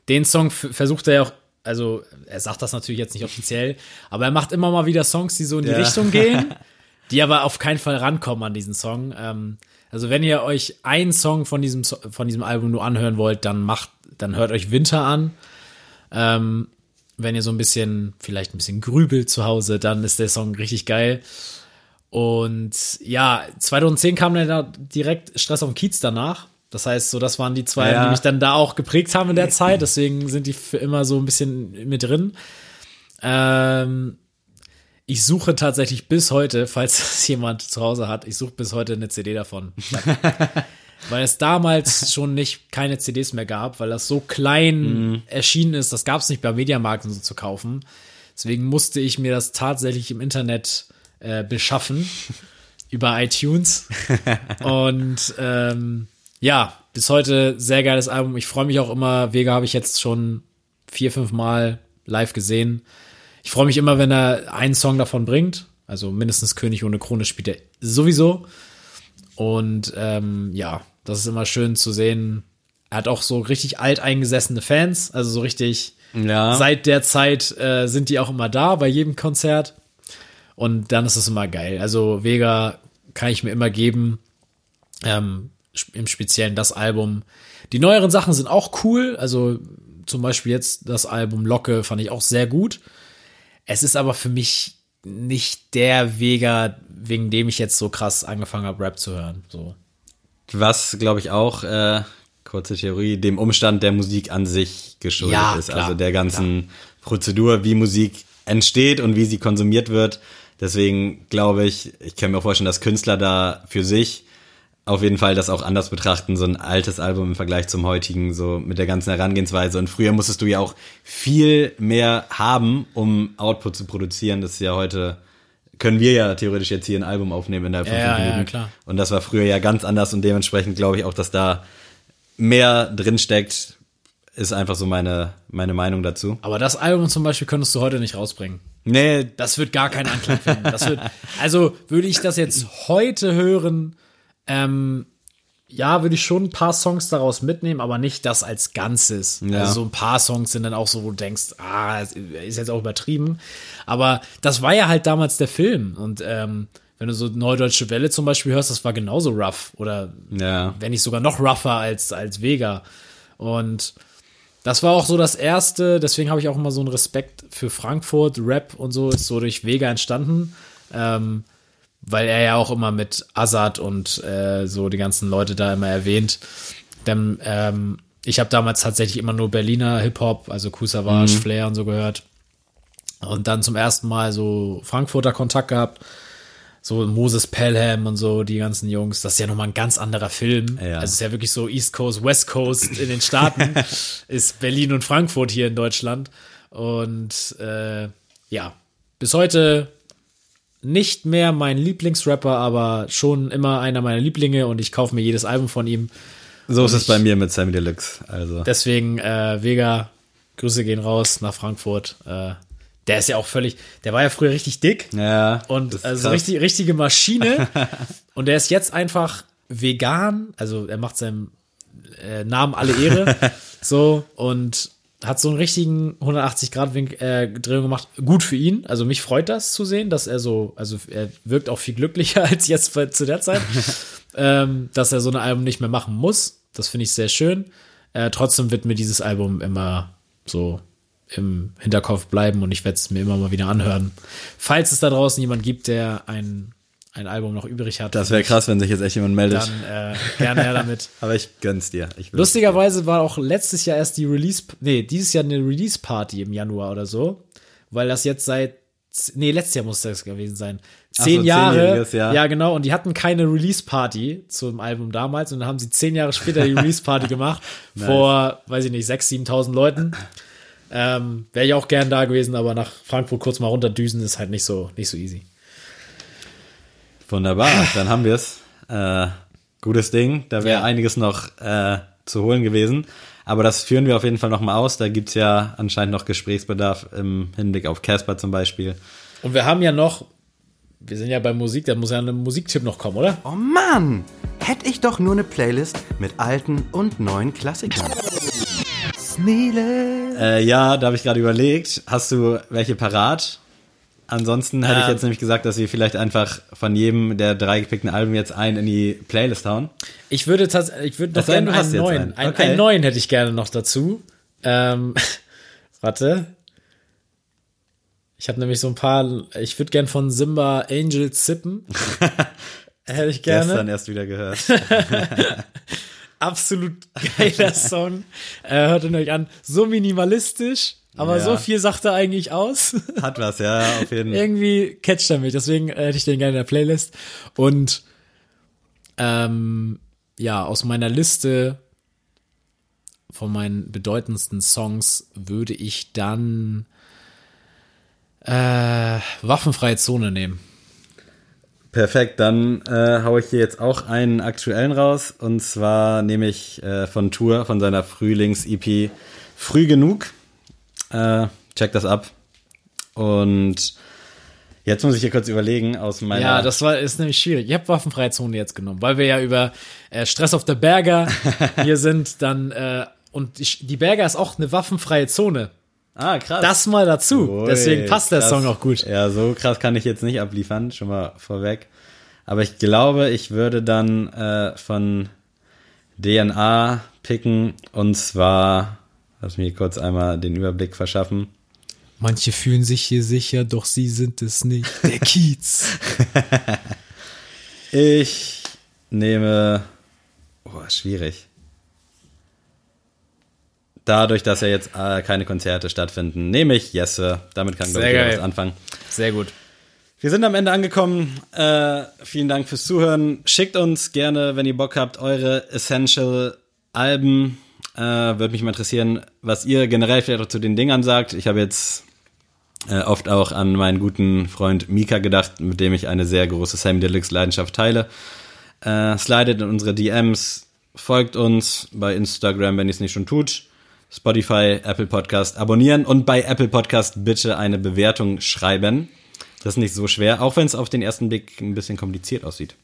Speaker 1: den Song versucht er ja auch, also er sagt das natürlich jetzt nicht offiziell, aber er macht immer mal wieder Songs, die so in die
Speaker 2: Ja.
Speaker 1: Richtung gehen, die aber auf keinen Fall rankommen an diesen Song. Ähm, also wenn ihr euch einen Song von diesem, von diesem Album nur anhören wollt, dann macht, dann hört euch Winter an. Ähm, wenn ihr so ein bisschen, vielleicht ein bisschen grübelt zu Hause, dann ist der Song richtig geil. Und ja, 2010 kam dann da direkt Stress auf dem Kiez danach. Das heißt, so das waren die zwei,
Speaker 2: Ja.
Speaker 1: die mich dann da auch geprägt haben in der Zeit. Deswegen sind die für immer so ein bisschen mit drin. Ähm, ich suche tatsächlich bis heute, falls das jemand zu Hause hat, ich suche bis heute eine CD davon. weil es damals schon nicht keine CDs mehr gab, weil das so klein erschienen ist, das gab es nicht bei Mediamarkt und so zu kaufen. Deswegen musste ich mir das tatsächlich im Internet äh, beschaffen über iTunes. und ähm, ja, bis heute sehr geiles Album. Ich freue mich auch immer. Vega habe ich jetzt schon vier, fünf Mal live gesehen. Ich freue mich immer, wenn er einen Song davon bringt. Also mindestens König ohne Krone spielt er sowieso. Und ähm, ja, das ist immer schön zu sehen. Er hat auch so richtig alteingesessene Fans, also so richtig
Speaker 2: ja.
Speaker 1: seit der Zeit äh, sind die auch immer da bei jedem Konzert. Und dann ist es immer geil. Also Vega kann ich mir immer geben. Ähm, Im Speziellen das Album. Die neueren Sachen sind auch cool. Also zum Beispiel jetzt das Album Locke fand ich auch sehr gut. Es ist aber für mich nicht der Vega, wegen dem ich jetzt so krass angefangen habe, Rap zu hören. So.
Speaker 2: Was, glaube ich, auch, äh, kurze Theorie, dem Umstand der Musik an sich geschuldet
Speaker 1: Ja,
Speaker 2: ist.
Speaker 1: klar,
Speaker 2: also der ganzen Prozedur, wie Musik entsteht und wie sie konsumiert wird. Deswegen glaube ich, ich kann mir auch vorstellen, dass Künstler da für sich auf jeden Fall das auch anders betrachten, so ein altes Album im Vergleich zum heutigen, so mit der ganzen Herangehensweise. Und früher musstest du ja auch viel mehr haben, um Output zu produzieren. Das ist ja heute können wir ja theoretisch jetzt hier ein Album aufnehmen innerhalb von
Speaker 1: Ja,
Speaker 2: fünf
Speaker 1: ja, klar.
Speaker 2: Und das war früher ja ganz anders und dementsprechend glaube ich auch, dass da mehr drin steckt, ist einfach so meine, meine Meinung dazu.
Speaker 1: Aber das Album zum Beispiel könntest du heute nicht rausbringen.
Speaker 2: Nee,
Speaker 1: Das wird gar keinen Anklang finden. Das wird, also würde ich das jetzt heute hören, ähm, ja, würde ich schon ein paar Songs daraus mitnehmen, aber nicht das als Ganzes.
Speaker 2: Ja.
Speaker 1: Also so ein paar Songs sind dann auch so, wo du denkst, ah, ist jetzt auch übertrieben. Aber das war ja halt damals der Film. Und ähm, wenn du so Neudeutsche Welle zum Beispiel hörst, das war genauso rough. Oder
Speaker 2: ja.
Speaker 1: wenn nicht sogar noch rougher als, als Vega. Und das war auch so das erste, deswegen habe ich auch immer so einen Respekt für Frankfurt, Rap und so, ist so durch Vega entstanden. Ähm, weil er ja auch immer mit Azad und äh, so die ganzen Leute da immer erwähnt. Denn ähm, ich habe damals tatsächlich immer nur Berliner Hip-Hop, also Kusavage, Flair und so gehört. Und dann zum ersten Mal so Frankfurter Kontakt gehabt. So Moses Pelham und so, die ganzen Jungs. Das ist ja nochmal ein ganz anderer Film.
Speaker 2: Ja.
Speaker 1: Also es ist ja wirklich so East Coast, West Coast in den Staaten. ist Berlin und Frankfurt hier in Deutschland. Und äh, ja, bis heute nicht mehr mein Lieblingsrapper, aber schon immer einer meiner Lieblinge und ich kaufe mir jedes Album von ihm.
Speaker 2: So ist es bei mir mit Sammy Deluxe. Also.
Speaker 1: Deswegen, äh, Vega, Grüße gehen raus nach Frankfurt. Äh, der ist ja auch völlig, der war ja früher richtig dick
Speaker 2: Ja.
Speaker 1: und also
Speaker 2: krass.
Speaker 1: richtig, richtige Maschine. und der ist jetzt einfach vegan, also er macht seinem äh, Namen alle Ehre. so und hat so einen richtigen 180 Grad Wink, äh, Drehung gemacht. Gut für ihn. Also mich freut das zu sehen, dass er so, also er wirkt auch viel glücklicher als jetzt zu der Zeit, ähm, dass er so ein Album nicht mehr machen muss. Das finde ich sehr schön. Äh, trotzdem wird mir dieses Album immer so im Hinterkopf bleiben und ich werde es mir immer mal wieder anhören. Falls es da draußen jemand gibt, der ein, ein Album noch übrig hat,
Speaker 2: Das wäre krass, wenn sich jetzt echt jemand meldet.
Speaker 1: dann äh, gerne her damit.
Speaker 2: Aber ich gönn's dir. Ich.
Speaker 1: Lustigerweise war auch letztes Jahr erst die Release, nee, dieses Jahr eine Release-Party im Januar oder so, weil das jetzt seit, nee, letztes Jahr muss das gewesen sein. Zehn
Speaker 2: so,
Speaker 1: Jahre.
Speaker 2: Jahr.
Speaker 1: Ja, genau, und die hatten keine Release-Party zum Album damals und dann haben sie zehn Jahre später die Release-Party gemacht, vor, weiß ich nicht, 6.000, 7.000 Leuten. Ähm, Wäre ich auch gern da gewesen, aber nach Frankfurt kurz mal runterdüsen ist halt nicht so, nicht so easy.
Speaker 2: Wunderbar, dann haben wir's. Äh, gutes Ding. Da wäre
Speaker 1: Ja.
Speaker 2: einiges noch äh, zu holen gewesen. Aber das führen wir auf jeden Fall noch mal aus. Da gibt's ja anscheinend noch Gesprächsbedarf im Hinblick auf Casper zum Beispiel.
Speaker 1: Und wir haben ja noch, wir sind ja bei Musik, da muss ja ein Musiktipp noch kommen, oder?
Speaker 5: Oh Mann! Hätte ich doch nur eine Playlist mit alten und neuen Klassikern. Sneele.
Speaker 2: Äh, ja, da habe ich gerade überlegt. Hast du welche parat? Ansonsten hätte ich
Speaker 1: Ähm.
Speaker 2: jetzt nämlich gesagt, dass wir vielleicht einfach von jedem der drei gepickten Alben jetzt einen in die Playlist hauen.
Speaker 1: Ich würde tatsächlich, ich würde noch gerne einen neuen,
Speaker 2: einen. Okay.
Speaker 1: einen neuen hätte ich gerne noch dazu. Ähm, warte. Ich habe nämlich so ein paar, ich würde gern von Simba Angel zippen. hätte ich gerne.
Speaker 2: Gestern erst wieder gehört.
Speaker 1: Absolut geiler Song. Äh, hört ihn euch an. So minimalistisch, aber
Speaker 2: Ja.
Speaker 1: so viel sagt er eigentlich aus.
Speaker 2: Hat was, ja, auf jeden Fall.
Speaker 1: irgendwie catcht er mich. Deswegen hätte ich den gerne in der Playlist. Und ähm, ja, aus meiner Liste von meinen bedeutendsten Songs würde ich dann äh, Waffenfreie Zone nehmen.
Speaker 2: Perfekt, dann äh, hau ich hier jetzt auch einen aktuellen raus. Und zwar nehme ich äh, von Tour, von seiner Frühlings-EP Früh genug. Äh, check das ab. Und jetzt muss ich hier kurz überlegen, aus meiner.
Speaker 1: Ja, das war ist nämlich schwierig. Ich habe Waffenfreie Zone jetzt genommen, weil wir ja über äh, Stress auf der Berger hier sind. Dann äh, und ich, die Berger ist auch eine waffenfreie Zone.
Speaker 2: ah, krass.
Speaker 1: Das mal dazu.
Speaker 2: Ui,
Speaker 1: Deswegen passt der
Speaker 2: krass.
Speaker 1: Song auch gut.
Speaker 2: Ja, so krass kann ich jetzt nicht abliefern, schon mal vorweg. Aber ich glaube, ich würde dann äh, von DNA picken und zwar, lass mich kurz einmal den Überblick verschaffen.
Speaker 1: Manche fühlen sich hier sicher, doch sie sind es nicht. Der Kiez.
Speaker 2: Ich nehme, oh, schwierig. Dadurch, dass ja jetzt äh, keine Konzerte stattfinden, nehme ich Jesse. Damit kann, glaube ich, was anfangen.
Speaker 1: Sehr gut.
Speaker 2: Wir sind am Ende angekommen. Äh, vielen Dank fürs Zuhören. Schickt uns gerne, wenn ihr Bock habt, eure Essential-Alben. Äh, Würde mich mal interessieren, was ihr generell vielleicht auch zu den Dingern sagt. Ich habe jetzt äh, oft auch an meinen guten Freund Mika gedacht, mit dem ich eine sehr große Sam Deluxe Leidenschaft teile. Äh, slidet in unsere DMs, folgt uns bei Instagram, wenn ihr es nicht schon tut. Spotify, Apple Podcast abonnieren und bei Apple Podcast bitte eine Bewertung schreiben. Das ist nicht so schwer, auch wenn es auf den ersten Blick ein bisschen kompliziert aussieht.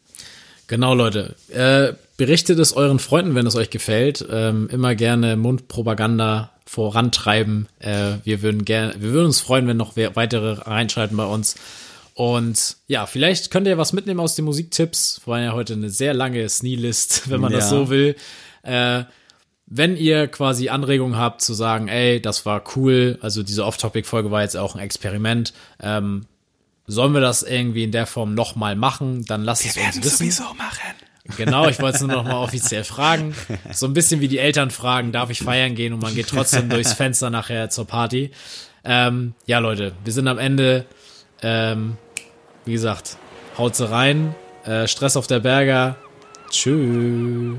Speaker 1: Genau, Leute. Äh, berichtet es euren Freunden, wenn es euch gefällt. Ähm, immer gerne Mundpropaganda vorantreiben. Äh, wir würden gerne, wir würden uns freuen, wenn noch weitere reinschalten bei uns. Und ja, vielleicht könnt ihr was mitnehmen aus den Musiktipps. War ja heute eine sehr lange Snee-List, wenn man das
Speaker 2: Ja.
Speaker 1: so will. Äh, wenn ihr quasi Anregungen habt zu sagen, ey, das war cool, also diese Off-Topic-Folge war jetzt auch ein Experiment, ähm, sollen wir das irgendwie in der Form nochmal machen, dann lasst es uns wissen.
Speaker 5: machen.
Speaker 1: Genau, ich wollte es nur noch mal offiziell fragen. So ein bisschen wie die Eltern fragen, darf ich feiern gehen? Und man geht trotzdem durchs Fenster nachher zur Party. Ähm, ja, Leute, wir sind am Ende. Ähm, wie gesagt, haut rein. Äh, Stress auf der Berger. Tschüss.